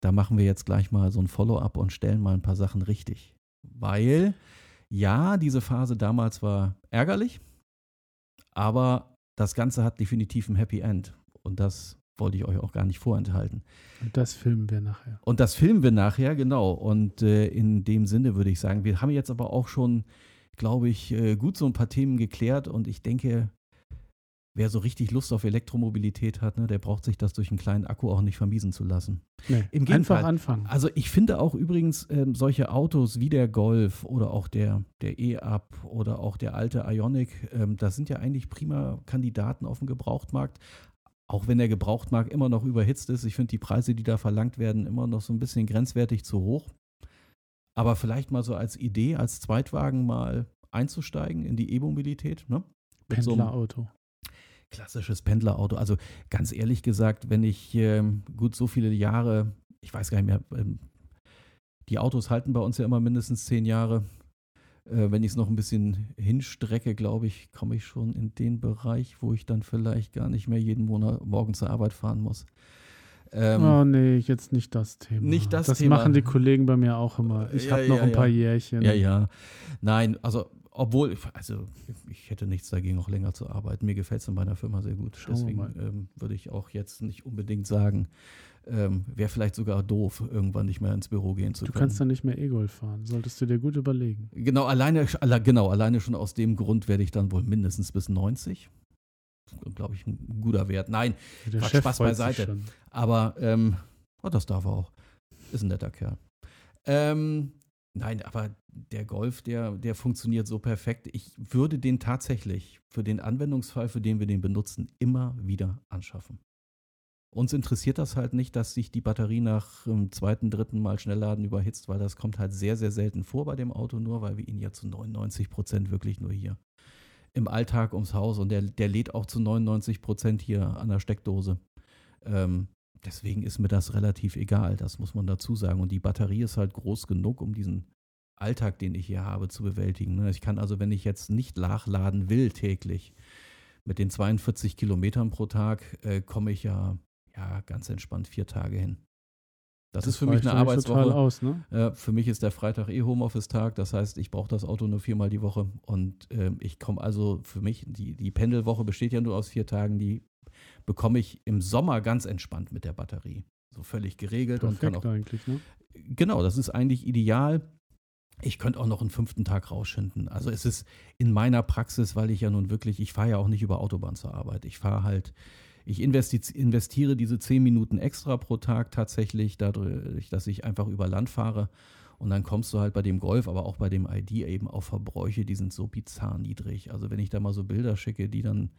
da machen wir jetzt gleich mal so ein Follow-up und stellen mal ein paar Sachen richtig. Weil, ja, diese Phase damals war ärgerlich, aber das Ganze hat definitiv ein Happy End. Und das wollte ich euch auch gar nicht vorenthalten. Und das filmen wir nachher. Und das filmen wir nachher, genau. Und äh, in dem Sinne würde ich sagen, wir haben jetzt aber auch schon glaube ich, äh, gut so ein paar Themen geklärt und ich denke, wer so richtig Lust auf Elektromobilität hat, ne, der braucht sich das durch einen kleinen Akku auch nicht vermiesen zu lassen. Nee, Im Gegenteil. Einfach anfangen. Also ich finde auch übrigens ähm, solche Autos wie der Golf oder auch der, der E-Up oder auch der alte Ionic, ähm, das sind ja eigentlich prima Kandidaten auf dem Gebrauchtmarkt. Auch wenn der Gebrauchtmarkt immer noch überhitzt ist. Ich finde die Preise, die da verlangt werden, immer noch so ein bisschen grenzwertig zu hoch. Aber vielleicht mal so als Idee, als Zweitwagen mal einzusteigen in die E-Mobilität. Ne? Pendlerauto. So klassisches Pendlerauto. Also ganz ehrlich gesagt, wenn ich ähm, gut so viele Jahre, ich weiß gar nicht mehr, ähm, die Autos halten bei uns ja immer mindestens zehn Jahre. Äh, wenn ich es noch ein bisschen hinstrecke, glaube ich, komme ich schon in den Bereich, wo ich dann vielleicht gar nicht mehr jeden Monat morgen zur Arbeit fahren muss. Ähm, oh nee, jetzt nicht das Thema. Nicht das, das Thema. machen die Kollegen bei mir auch immer. Ich ja, habe noch ja, ein paar ja. Jährchen. Ja, ja. Nein, also obwohl, also ich hätte nichts dagegen, auch länger zu arbeiten. Mir gefällt es in meiner Firma sehr gut. Schauen Deswegen ähm, würde ich auch jetzt nicht unbedingt sagen, ähm, wäre vielleicht sogar doof, irgendwann nicht mehr ins Büro gehen zu du können. Du kannst dann nicht mehr E-Golf fahren. Solltest du dir gut überlegen. Genau, alleine, genau, alleine schon aus dem Grund werde ich dann wohl mindestens bis 90 glaube ich, ein guter Wert. Nein, der Chef Spaß beiseite. Aber ähm, oh, das darf er auch. Ist ein netter Kerl. Ähm, Nein, aber der Golf, der, der funktioniert so perfekt. Ich würde den tatsächlich für den Anwendungsfall, für den wir den benutzen, immer wieder anschaffen. Uns interessiert das halt nicht, dass sich die Batterie nach dem zweiten, dritten Mal Schnellladen überhitzt, weil das kommt halt sehr, sehr selten vor bei dem Auto, nur weil wir ihn ja zu 99 Prozent wirklich nur hier im Alltag ums Haus und der, der lädt auch zu 99 Prozent hier an der Steckdose. Ähm, deswegen ist mir das relativ egal, das muss man dazu sagen. Und die Batterie ist halt groß genug, um diesen Alltag, den ich hier habe, zu bewältigen. Ne? Ich kann also, wenn ich jetzt nicht nachladen will täglich, mit den 42 Kilometern pro Tag äh, komme ich ja, ja ganz entspannt vier Tage hin. Das, das ist für mich eine Arbeitswoche. Aus, ne? äh, für mich ist der Freitag eh Homeoffice-Tag. Das heißt, ich brauche das Auto nur viermal die Woche. Und äh, ich komme also für mich, die, die Pendelwoche besteht ja nur aus vier Tagen. Die bekomme ich im Sommer ganz entspannt mit der Batterie. So völlig geregelt Perfekt und kann auch. eigentlich, ne? Genau, das ist eigentlich ideal. Ich könnte auch noch einen fünften Tag rausschinden. Also es ist in meiner Praxis, weil ich ja nun wirklich, ich fahre ja auch nicht über Autobahn zur Arbeit. Ich fahre halt, ich investiere diese zehn Minuten extra pro Tag tatsächlich, dadurch, dass ich einfach über Land fahre. Und dann kommst du halt bei dem Golf, aber auch bei dem ID eben auf Verbräuche, die sind so bizarr niedrig. Also wenn ich da mal so Bilder schicke, die dann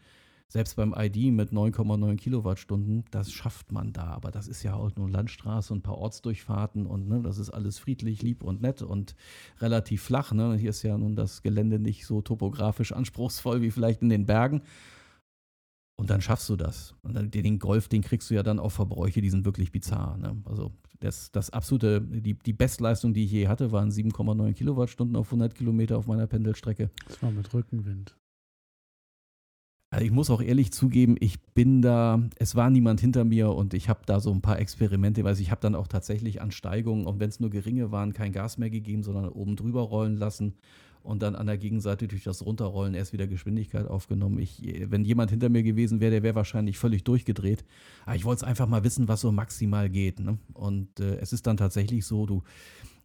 selbst beim ID mit 9,9 Kilowattstunden, das schafft man da. Aber das ist ja auch nur Landstraße und ein paar Ortsdurchfahrten und ne, das ist alles friedlich, lieb und nett und relativ flach. Ne? Hier ist ja nun das Gelände nicht so topografisch anspruchsvoll wie vielleicht in den Bergen. Und dann schaffst du das. Und dann, den Golf, den kriegst du ja dann auf Verbräuche, die sind wirklich bizarr. Ne? Also das, das absolute, die, die Bestleistung, die ich je hatte, waren 7,9 Kilowattstunden auf 100 Kilometer auf meiner Pendelstrecke. Das war mit Rückenwind. Also ich muss auch ehrlich zugeben, ich bin da, es war niemand hinter mir und ich habe da so ein paar Experimente, also ich habe dann auch tatsächlich an Steigungen, auch wenn es nur geringe waren, kein Gas mehr gegeben, sondern oben drüber rollen lassen und dann an der Gegenseite durch das Runterrollen erst wieder Geschwindigkeit aufgenommen. Ich, wenn jemand hinter mir gewesen wäre, der wäre wahrscheinlich völlig durchgedreht. Aber ich wollte es einfach mal wissen, was so maximal geht. Ne? Und äh, es ist dann tatsächlich so, du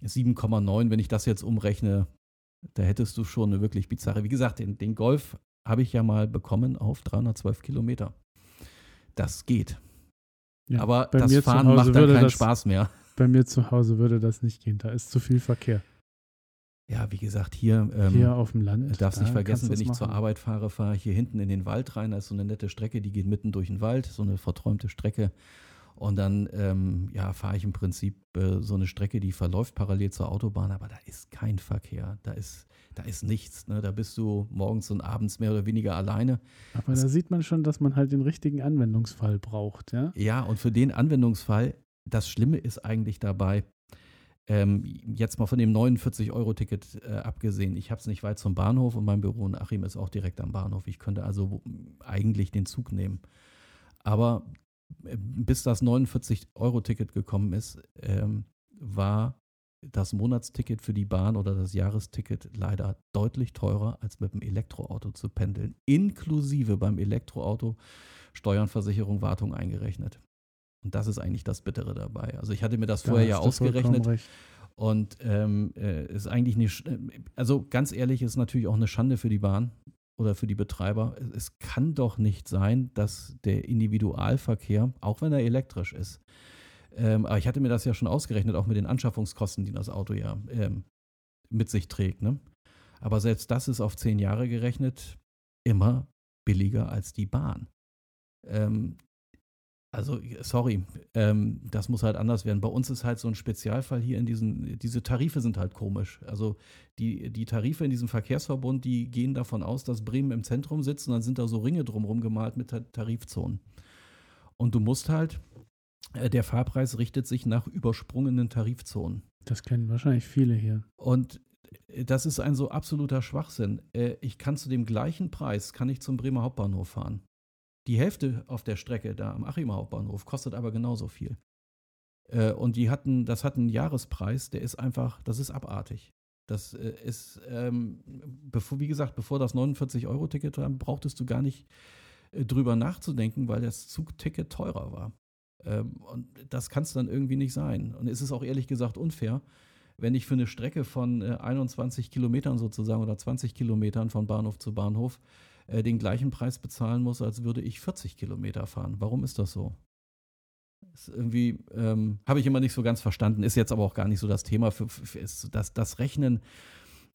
7,9, wenn ich das jetzt umrechne, da hättest du schon eine wirklich bizarre. Wie gesagt, den, den Golf habe ich ja mal bekommen auf 312 Kilometer. Das geht. Ja, Aber das Fahren macht dann keinen das, Spaß mehr. Bei mir zu Hause würde das nicht gehen. Da ist zu viel Verkehr. Ja, wie gesagt, hier, ähm, hier auf dem Land. Darfst nicht vergessen, wenn ich machen. zur Arbeit fahre, fahre ich hier hinten in den Wald rein. Da ist so eine nette Strecke, die geht mitten durch den Wald, so eine verträumte Strecke. Und dann ähm, ja, fahre ich im Prinzip äh, so eine Strecke, die verläuft parallel zur Autobahn, aber da ist kein Verkehr. Da ist, da ist nichts. Ne? Da bist du morgens und abends mehr oder weniger alleine. Aber das, da sieht man schon, dass man halt den richtigen Anwendungsfall braucht, ja? Ja, und für den Anwendungsfall, das Schlimme ist eigentlich dabei, ähm, jetzt mal von dem 49-Euro-Ticket äh, abgesehen, ich habe es nicht weit zum Bahnhof und mein Büro in Achim ist auch direkt am Bahnhof. Ich könnte also eigentlich den Zug nehmen. Aber bis das 49-Euro-Ticket gekommen ist, ähm, war das Monatsticket für die Bahn oder das Jahresticket leider deutlich teurer, als mit dem Elektroauto zu pendeln. Inklusive beim Elektroauto Steuern, Versicherung, Wartung eingerechnet. Und das ist eigentlich das Bittere dabei. Also ich hatte mir das da vorher ja ausgerechnet. Und ähm, äh, ist eigentlich nicht, also ganz ehrlich, ist natürlich auch eine Schande für die Bahn, oder für die Betreiber, es kann doch nicht sein, dass der Individualverkehr, auch wenn er elektrisch ist, ähm, aber ich hatte mir das ja schon ausgerechnet, auch mit den Anschaffungskosten, die das Auto ja ähm, mit sich trägt. Ne? Aber selbst das ist auf zehn Jahre gerechnet immer billiger als die Bahn. Ähm, also, sorry, ähm, das muss halt anders werden. Bei uns ist halt so ein Spezialfall hier in diesen, diese Tarife sind halt komisch. Also die, die Tarife in diesem Verkehrsverbund, die gehen davon aus, dass Bremen im Zentrum sitzt und dann sind da so Ringe drumherum gemalt mit Tarifzonen. Und du musst halt, äh, der Fahrpreis richtet sich nach übersprungenen Tarifzonen. Das kennen wahrscheinlich viele hier. Und äh, das ist ein so absoluter Schwachsinn. Äh, ich kann zu dem gleichen Preis, kann ich zum Bremer Hauptbahnhof fahren. Die Hälfte auf der Strecke da am Achimer Hauptbahnhof kostet aber genauso viel. Äh, und die hatten, das hat einen Jahrespreis, der ist einfach, das ist abartig. Das äh, ist, ähm, bevor, wie gesagt, bevor das 49-Euro-Ticket war, brauchtest du gar nicht äh, drüber nachzudenken, weil das Zugticket teurer war. Ähm, und das kann es dann irgendwie nicht sein. Und es ist auch ehrlich gesagt unfair, wenn ich für eine Strecke von 21 Kilometern sozusagen oder 20 Kilometern von Bahnhof zu Bahnhof äh, den gleichen Preis bezahlen muss, als würde ich 40 Kilometer fahren. Warum ist das so? Ist irgendwie, ähm, habe ich immer nicht so ganz verstanden, ist jetzt aber auch gar nicht so das Thema. Für, für, ist das, das Rechnen,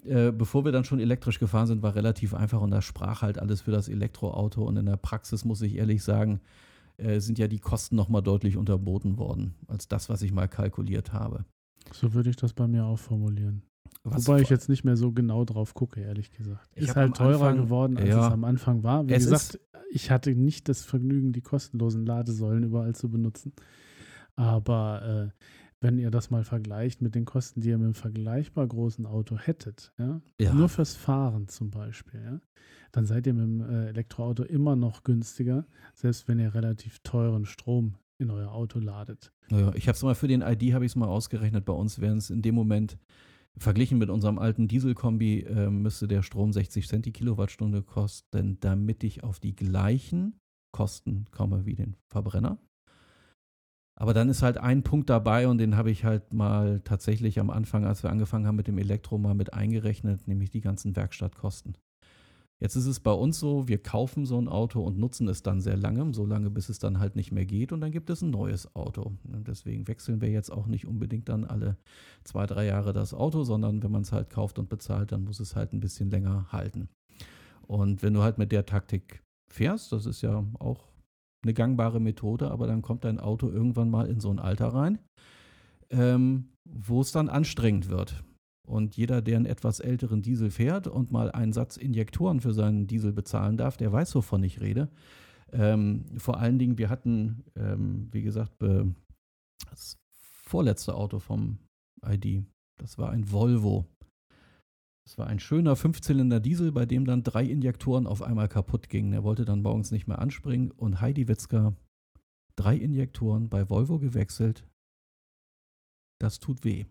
äh, bevor wir dann schon elektrisch gefahren sind, war relativ einfach und da sprach halt alles für das Elektroauto. Und in der Praxis muss ich ehrlich sagen, äh, sind ja die Kosten nochmal deutlich unterboten worden, als das, was ich mal kalkuliert habe. So würde ich das bei mir auch formulieren. Was Wobei ich jetzt nicht mehr so genau drauf gucke, ehrlich gesagt. Ist halt teurer Anfang, geworden, als ja, es am Anfang war. Wie gesagt, ich hatte nicht das Vergnügen, die kostenlosen Ladesäulen überall zu benutzen. Aber äh, wenn ihr das mal vergleicht mit den Kosten, die ihr mit einem vergleichbar großen Auto hättet, ja, ja. nur fürs Fahren zum Beispiel, ja, dann seid ihr mit dem äh, Elektroauto immer noch günstiger, selbst wenn ihr relativ teuren Strom in euer Auto ladet. Naja, ich habe es mal für den ID, habe ich es mal ausgerechnet. Bei uns wären es in dem Moment, verglichen mit unserem alten Dieselkombi, äh, müsste der Strom 60 Cent die Kilowattstunde kosten, damit ich auf die gleichen Kosten komme wie den Verbrenner. Aber dann ist halt ein Punkt dabei und den habe ich halt mal tatsächlich am Anfang, als wir angefangen haben mit dem Elektro, mal mit eingerechnet, nämlich die ganzen Werkstattkosten. Jetzt ist es bei uns so, wir kaufen so ein Auto und nutzen es dann sehr lange, so lange, bis es dann halt nicht mehr geht und dann gibt es ein neues Auto. Und deswegen wechseln wir jetzt auch nicht unbedingt dann alle zwei, drei Jahre das Auto, sondern wenn man es halt kauft und bezahlt, dann muss es halt ein bisschen länger halten. Und wenn du halt mit der Taktik fährst, das ist ja auch eine gangbare Methode, aber dann kommt dein Auto irgendwann mal in so ein Alter rein, ähm, wo es dann anstrengend wird. Und jeder, der einen etwas älteren Diesel fährt und mal einen Satz Injektoren für seinen Diesel bezahlen darf, der weiß, wovon ich rede. Ähm, vor allen Dingen, wir hatten, ähm, wie gesagt, das vorletzte Auto vom ID. Das war ein Volvo. Das war ein schöner Fünfzylinder Diesel, bei dem dann drei Injektoren auf einmal kaputt gingen. Er wollte dann morgens nicht mehr anspringen und Heidi Witzka, drei Injektoren bei Volvo gewechselt. Das tut weh.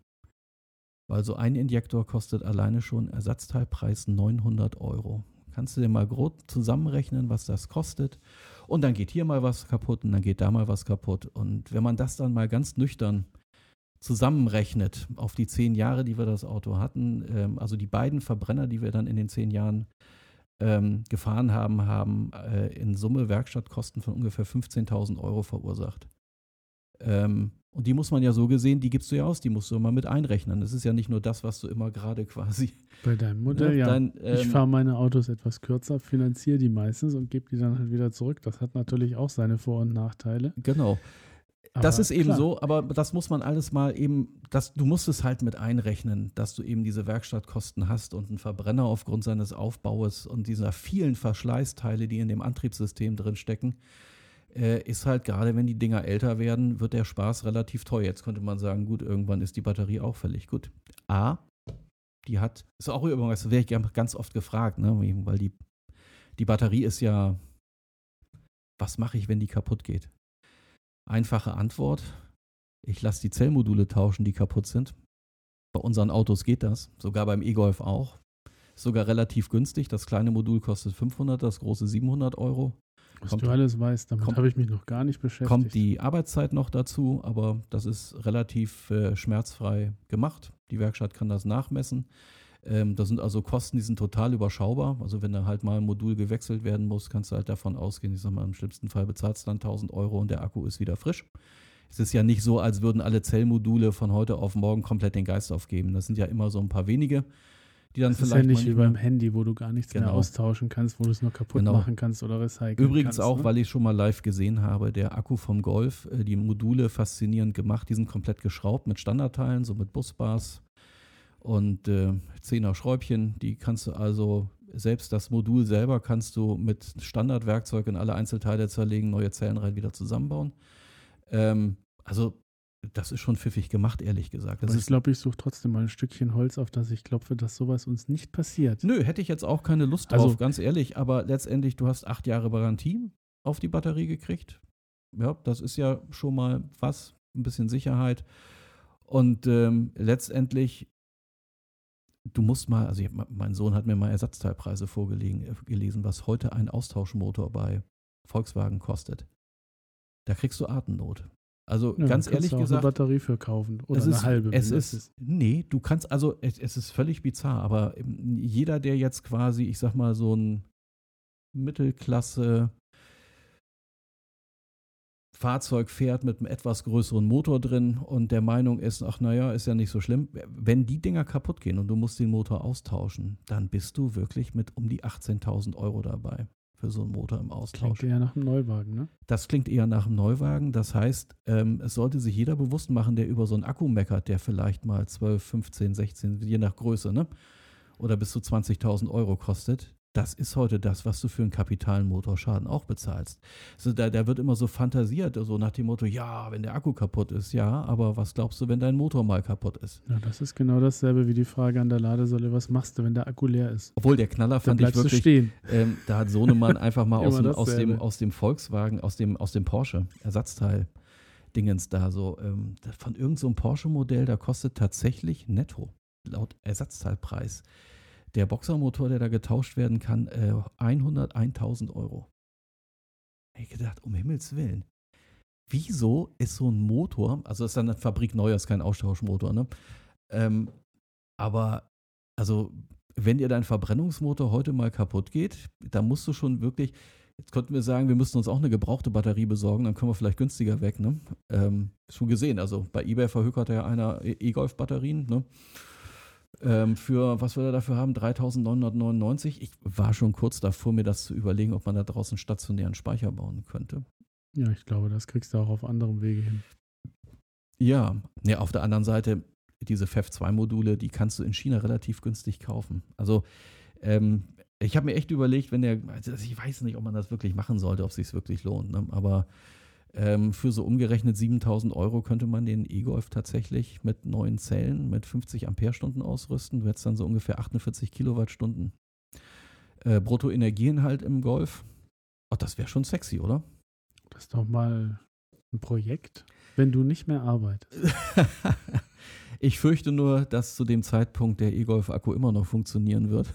Weil so ein Injektor kostet alleine schon Ersatzteilpreis 900 Euro. Kannst du dir mal grob zusammenrechnen, was das kostet? Und dann geht hier mal was kaputt und dann geht da mal was kaputt. Und wenn man das dann mal ganz nüchtern zusammenrechnet auf die zehn Jahre, die wir das Auto hatten, ähm, also die beiden Verbrenner, die wir dann in den zehn Jahren ähm, gefahren haben, haben äh, in Summe Werkstattkosten von ungefähr 15.000 Euro verursacht. Ähm, und die muss man ja so gesehen, die gibst du ja aus, die musst du immer mit einrechnen. Das ist ja nicht nur das, was du immer gerade quasi. Bei deinem Modell, ne, ja. Dein, ähm, ich fahre meine Autos etwas kürzer, finanziere die meistens und gebe die dann halt wieder zurück. Das hat natürlich auch seine Vor- und Nachteile. Genau. Aber das ist eben klar. so, aber das muss man alles mal eben, das, du musst es halt mit einrechnen, dass du eben diese Werkstattkosten hast und einen Verbrenner aufgrund seines Aufbaues und dieser vielen Verschleißteile, die in dem Antriebssystem drin stecken äh, ist halt gerade, wenn die Dinger älter werden, wird der Spaß relativ teuer. Jetzt könnte man sagen, gut, irgendwann ist die Batterie auch fällig. Gut. A, die hat, ist auch übrigens, das wäre ich ganz oft gefragt, ne, weil die, die Batterie ist ja, was mache ich, wenn die kaputt geht? Einfache Antwort, ich lasse die Zellmodule tauschen, die kaputt sind. Bei unseren Autos geht das, sogar beim E-Golf auch. Sogar relativ günstig. Das kleine Modul kostet 500, das große 700 Euro. Was kommt, du alles weißt, damit habe ich mich noch gar nicht beschäftigt. Kommt die Arbeitszeit noch dazu, aber das ist relativ äh, schmerzfrei gemacht. Die Werkstatt kann das nachmessen. Ähm, das sind also Kosten, die sind total überschaubar. Also wenn da halt mal ein Modul gewechselt werden muss, kannst du halt davon ausgehen, ich sag mal, im schlimmsten Fall bezahlst du dann 1000 Euro und der Akku ist wieder frisch. Es ist ja nicht so, als würden alle Zellmodule von heute auf morgen komplett den Geist aufgeben. Das sind ja immer so ein paar wenige die dann das vielleicht. Ist ja nicht wie beim Handy, wo du gar nichts genau. mehr austauschen kannst, wo du es nur kaputt genau. machen kannst oder recyceln Übrigens kannst, auch, ne? weil ich schon mal live gesehen habe, der Akku vom Golf, äh, die Module faszinierend gemacht, die sind komplett geschraubt mit Standardteilen, so mit Busbars und äh, 10er Schräubchen. Die kannst du also, selbst das Modul selber kannst du mit Standardwerkzeug in alle Einzelteile zerlegen, neue Zellen rein wieder zusammenbauen. Ähm, also das ist schon pfiffig gemacht, ehrlich gesagt. Das Aber ich glaube, ich suche trotzdem mal ein Stückchen Holz, auf das ich klopfe, dass sowas uns nicht passiert. Nö, hätte ich jetzt auch keine Lust drauf, also, ganz ehrlich. Aber letztendlich, du hast acht Jahre Garantie auf die Batterie gekriegt. Ja, das ist ja schon mal was, ein bisschen Sicherheit. Und ähm, letztendlich, du musst mal, also ich, mein Sohn hat mir mal Ersatzteilpreise vorgelesen, was heute ein Austauschmotor bei Volkswagen kostet. Da kriegst du Atemnot. Also ja, ganz ehrlich gesagt. Eine Batterie für kaufen oder eine ist, halbe. Es ist, ist, nee, du kannst also es, es, ist völlig bizarr, aber jeder, der jetzt quasi, ich sag mal so ein Mittelklasse Fahrzeug fährt mit einem etwas größeren Motor drin und der Meinung ist, ach naja, ist ja nicht so schlimm. Wenn die Dinger kaputt gehen und du musst den Motor austauschen, dann bist du wirklich mit um die 18.000 Euro dabei für so einen Motor im Austausch. Klingt eher nach einem Neuwagen, ne? Das klingt eher nach einem Neuwagen. Das heißt, ähm, es sollte sich jeder bewusst machen, der über so einen Akku meckert, der vielleicht mal 12, 15, 16, je nach Größe, ne? Oder bis zu 20.000 Euro kostet. Das ist heute das, was du für einen kapitalen Motorschaden auch bezahlst. Also da, da wird immer so fantasiert, so nach dem Motto, ja, wenn der Akku kaputt ist, ja, aber was glaubst du, wenn dein Motor mal kaputt ist? Ja, das ist genau dasselbe wie die Frage an der Ladesäule, was machst du, wenn der Akku leer ist? Obwohl der Knaller fand ich wirklich, stehen. ähm, da hat Sohnemann einfach mal aus, dem, aus, dem, aus dem Volkswagen, aus dem, aus dem Porsche, Ersatzteil. Dingens da so, ähm, von irgendeinem so Porsche-Modell, da kostet tatsächlich netto, laut Ersatzteilpreis, der Boxermotor, der da getauscht werden kann, äh, 101.000 Euro. Ich gedacht, um Himmels Willen. Wieso ist so ein Motor, also ist dann eine Fabrik neu, ist kein Austauschmotor, ne? Ähm, aber, also, wenn dir dein Verbrennungsmotor heute mal kaputt geht, dann musst du schon wirklich, jetzt könnten wir sagen, wir müssten uns auch eine gebrauchte Batterie besorgen, dann können wir vielleicht günstiger weg, ne? Ähm, schon gesehen, also bei eBay verhökert ja einer E-Golf-Batterien, ne? Ähm, für, was wir da dafür haben, 3.999. Ich war schon kurz davor, mir das zu überlegen, ob man da draußen stationären Speicher bauen könnte. Ja, ich glaube, das kriegst du auch auf anderem Wege hin. Ja, ja, auf der anderen Seite, diese FEF2-Module, die kannst du in China relativ günstig kaufen. Also, ähm, ich habe mir echt überlegt, wenn der, also ich weiß nicht, ob man das wirklich machen sollte, ob es sich wirklich lohnt, ne? aber ähm, für so umgerechnet 7000 Euro könnte man den E-Golf tatsächlich mit neuen Zellen mit 50 Ampere-Stunden ausrüsten. Du hättest dann so ungefähr 48 Kilowattstunden äh, Bruttoenergieinhalt im Golf. Oh, das wäre schon sexy, oder? Das ist doch mal ein Projekt, wenn du nicht mehr arbeitest. ich fürchte nur, dass zu dem Zeitpunkt der E-Golf-Akku immer noch funktionieren wird.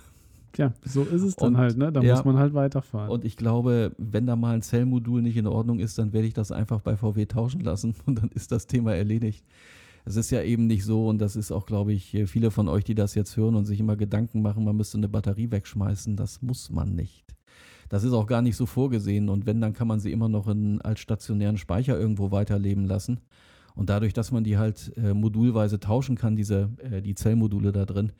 Tja, so ist es dann Und- halt, ne? Da ja. muss man halt weiterfahren. Und ich glaube, wenn da mal ein Zellmodul nicht in Ordnung ist, dann werde ich das einfach bei VW tauschen lassen und dann ist das Thema erledigt. Es ist ja eben nicht so und das ist auch, glaube ich, viele von euch, die das jetzt hören und sich immer Gedanken machen, man müsste eine Batterie wegschmeißen. Das muss man nicht. Das ist auch gar nicht so vorgesehen und wenn, dann kann man sie immer noch in, als stationären Speicher irgendwo weiterleben lassen. Und dadurch, dass man die halt äh, modulweise tauschen kann, diese, äh, die Zellmodule da drin,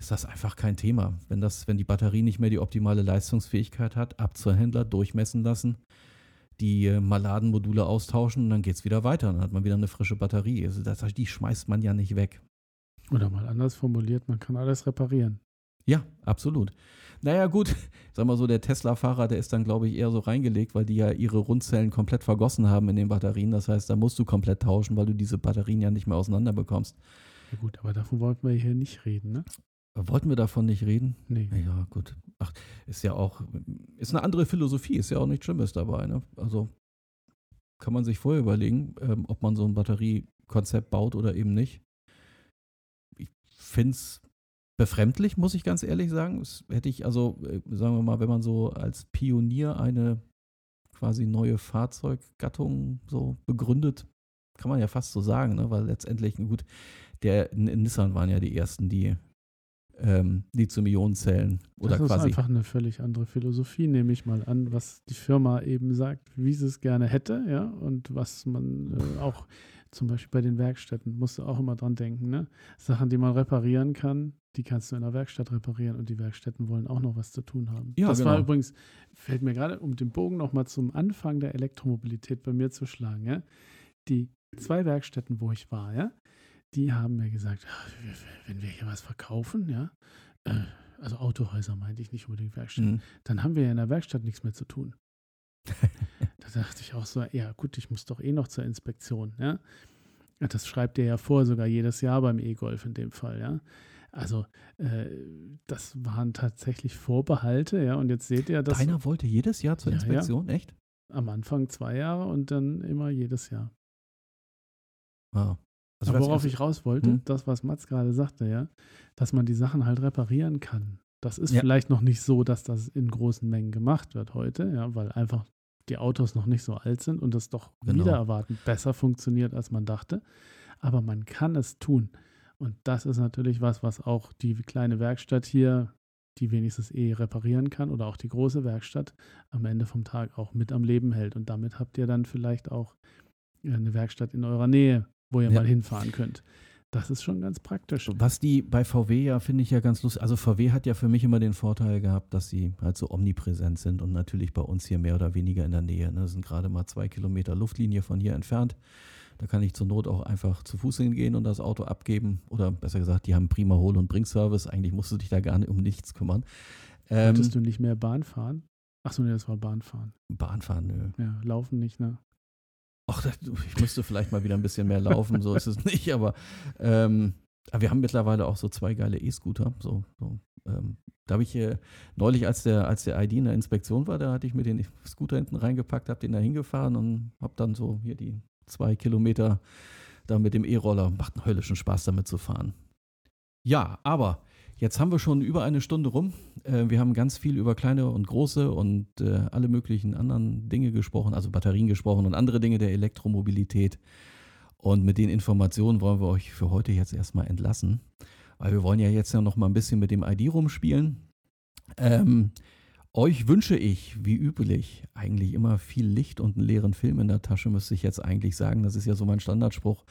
ist das einfach kein Thema. Wenn, das, wenn die Batterie nicht mehr die optimale Leistungsfähigkeit hat, ab zur Händler durchmessen lassen, die äh, Maladenmodule austauschen und dann geht es wieder weiter. Dann hat man wieder eine frische Batterie. Also das, die schmeißt man ja nicht weg. Oder mal anders formuliert, man kann alles reparieren. Ja, absolut. Naja, gut, sag mal so, der Tesla-Fahrer, der ist dann, glaube ich, eher so reingelegt, weil die ja ihre Rundzellen komplett vergossen haben in den Batterien. Das heißt, da musst du komplett tauschen, weil du diese Batterien ja nicht mehr auseinander bekommst. Ja gut, aber davon wollten wir hier nicht reden, ne? Wollten wir davon nicht reden? Nee. Ja, gut. Ach, ist ja auch, ist eine andere Philosophie, ist ja auch nichts Schlimmes dabei. Ne? Also kann man sich vorher überlegen, ähm, ob man so ein Batteriekonzept baut oder eben nicht. Ich finde es befremdlich, muss ich ganz ehrlich sagen. Das hätte ich, also, äh, sagen wir mal, wenn man so als Pionier eine quasi neue Fahrzeuggattung so begründet, kann man ja fast so sagen, ne? weil letztendlich, gut, der Nissan waren ja die ersten, die ähm, Lithium-Ionen-Zellen oder das ist quasi. einfach eine völlig andere Philosophie, nehme ich mal an, was die Firma eben sagt, wie sie es gerne hätte, ja, und was man äh, auch zum Beispiel bei den Werkstätten, musst du auch immer dran denken, ne? Sachen, die man reparieren kann, die kannst du in der Werkstatt reparieren und die Werkstätten wollen auch noch was zu tun haben. Ja, das war genau. übrigens, fällt mir gerade, um den Bogen nochmal zum Anfang der Elektromobilität bei mir zu schlagen, ja, die zwei Werkstätten, wo ich war, ja, die haben mir gesagt, "Ah, wenn wir hier was verkaufen, ja, äh, also Autohäuser meinte ich nicht unbedingt Werkstätten, Mhm. dann haben wir ja in der Werkstatt nichts mehr zu tun. da dachte ich auch so, ja gut, ich muss doch eh noch zur Inspektion, ja. Ja, Das schreibt ihr ja vor, sogar jedes Jahr beim E-Golf in dem Fall, ja. Also äh, das waren tatsächlich Vorbehalte, ja, und jetzt seht ihr, dass Deiner wollte jedes Jahr zur Ja, ja. Inspektion, echt? am Anfang zwei Jahre und dann immer jedes Jahr. Ah. Also Aber worauf ich raus wollte, Hm? das, was Mats gerade sagte, ja, dass man die Sachen halt reparieren kann. Das ist Ja. vielleicht noch nicht so, dass das in großen Mengen gemacht wird heute, ja, weil einfach die Autos noch nicht so alt sind und das doch Genau. wieder erwarten besser funktioniert, als man dachte. Aber man kann es tun. Und das ist natürlich was, was auch die kleine Werkstatt hier, die wenigstens eh reparieren kann oder auch die große Werkstatt am Ende vom Tag auch mit am Leben hält. Und damit habt ihr dann vielleicht auch eine Werkstatt in eurer Nähe, wo ihr ja. mal hinfahren könnt. Das ist schon ganz praktisch. Was die bei VW ja, finde ich ja ganz lustig. Also VW hat ja für mich immer den Vorteil gehabt, dass sie halt so omnipräsent sind und natürlich bei uns hier mehr oder weniger in der Nähe. Ne? Das sind gerade mal zwei Kilometer Luftlinie von hier entfernt. Da kann ich zur Not auch einfach zu Fuß hingehen und das Auto abgeben. Oder besser gesagt, die haben prima Hol- und Bringservice. Eigentlich musst du dich da gar nicht um nichts kümmern. Ähm, Wolltest du nicht mehr Bahn fahren? Achso, nee, das war Bahnfahren. Bahnfahren, nö. Ja, laufen nicht, ne? Ach, ich müsste vielleicht mal wieder ein bisschen mehr laufen, so ist es nicht, aber, ähm, aber wir haben mittlerweile auch so zwei geile E-Scooter. So, so ähm, da habe ich äh, neulich, als der, als der ID in der Inspektion war, da hatte ich mir den Scooter hinten reingepackt, habe den da hingefahren und habe dann so hier die zwei Kilometer da mit dem E-Roller. Macht einen höllischen Spaß damit zu fahren. Ja, aber Jetzt haben wir schon über eine Stunde rum. Äh, wir haben ganz viel über kleine und große und äh, alle möglichen anderen Dinge gesprochen, also Batterien gesprochen und andere Dinge der Elektromobilität. Und mit den Informationen wollen wir euch für heute jetzt erstmal entlassen, weil wir wollen ja jetzt ja noch mal ein bisschen mit dem ID rumspielen. Ähm, euch wünsche ich, wie üblich, eigentlich immer viel Licht und einen leeren Film in der Tasche, müsste ich jetzt eigentlich sagen. Das ist ja so mein Standardspruch.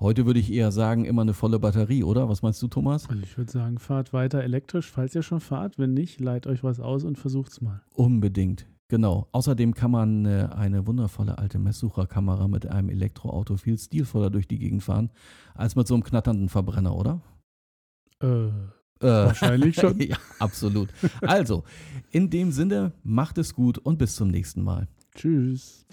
Heute würde ich eher sagen, immer eine volle Batterie, oder? Was meinst du, Thomas? Also ich würde sagen, fahrt weiter elektrisch, falls ihr schon fahrt. Wenn nicht, leiht euch was aus und versucht's mal. Unbedingt. Genau. Außerdem kann man äh, eine wundervolle alte Messsucherkamera mit einem Elektroauto viel stilvoller durch die Gegend fahren, als mit so einem knatternden Verbrenner, oder? Äh, äh. Wahrscheinlich schon. ja, absolut. Also, in dem Sinne, macht es gut und bis zum nächsten Mal. Tschüss.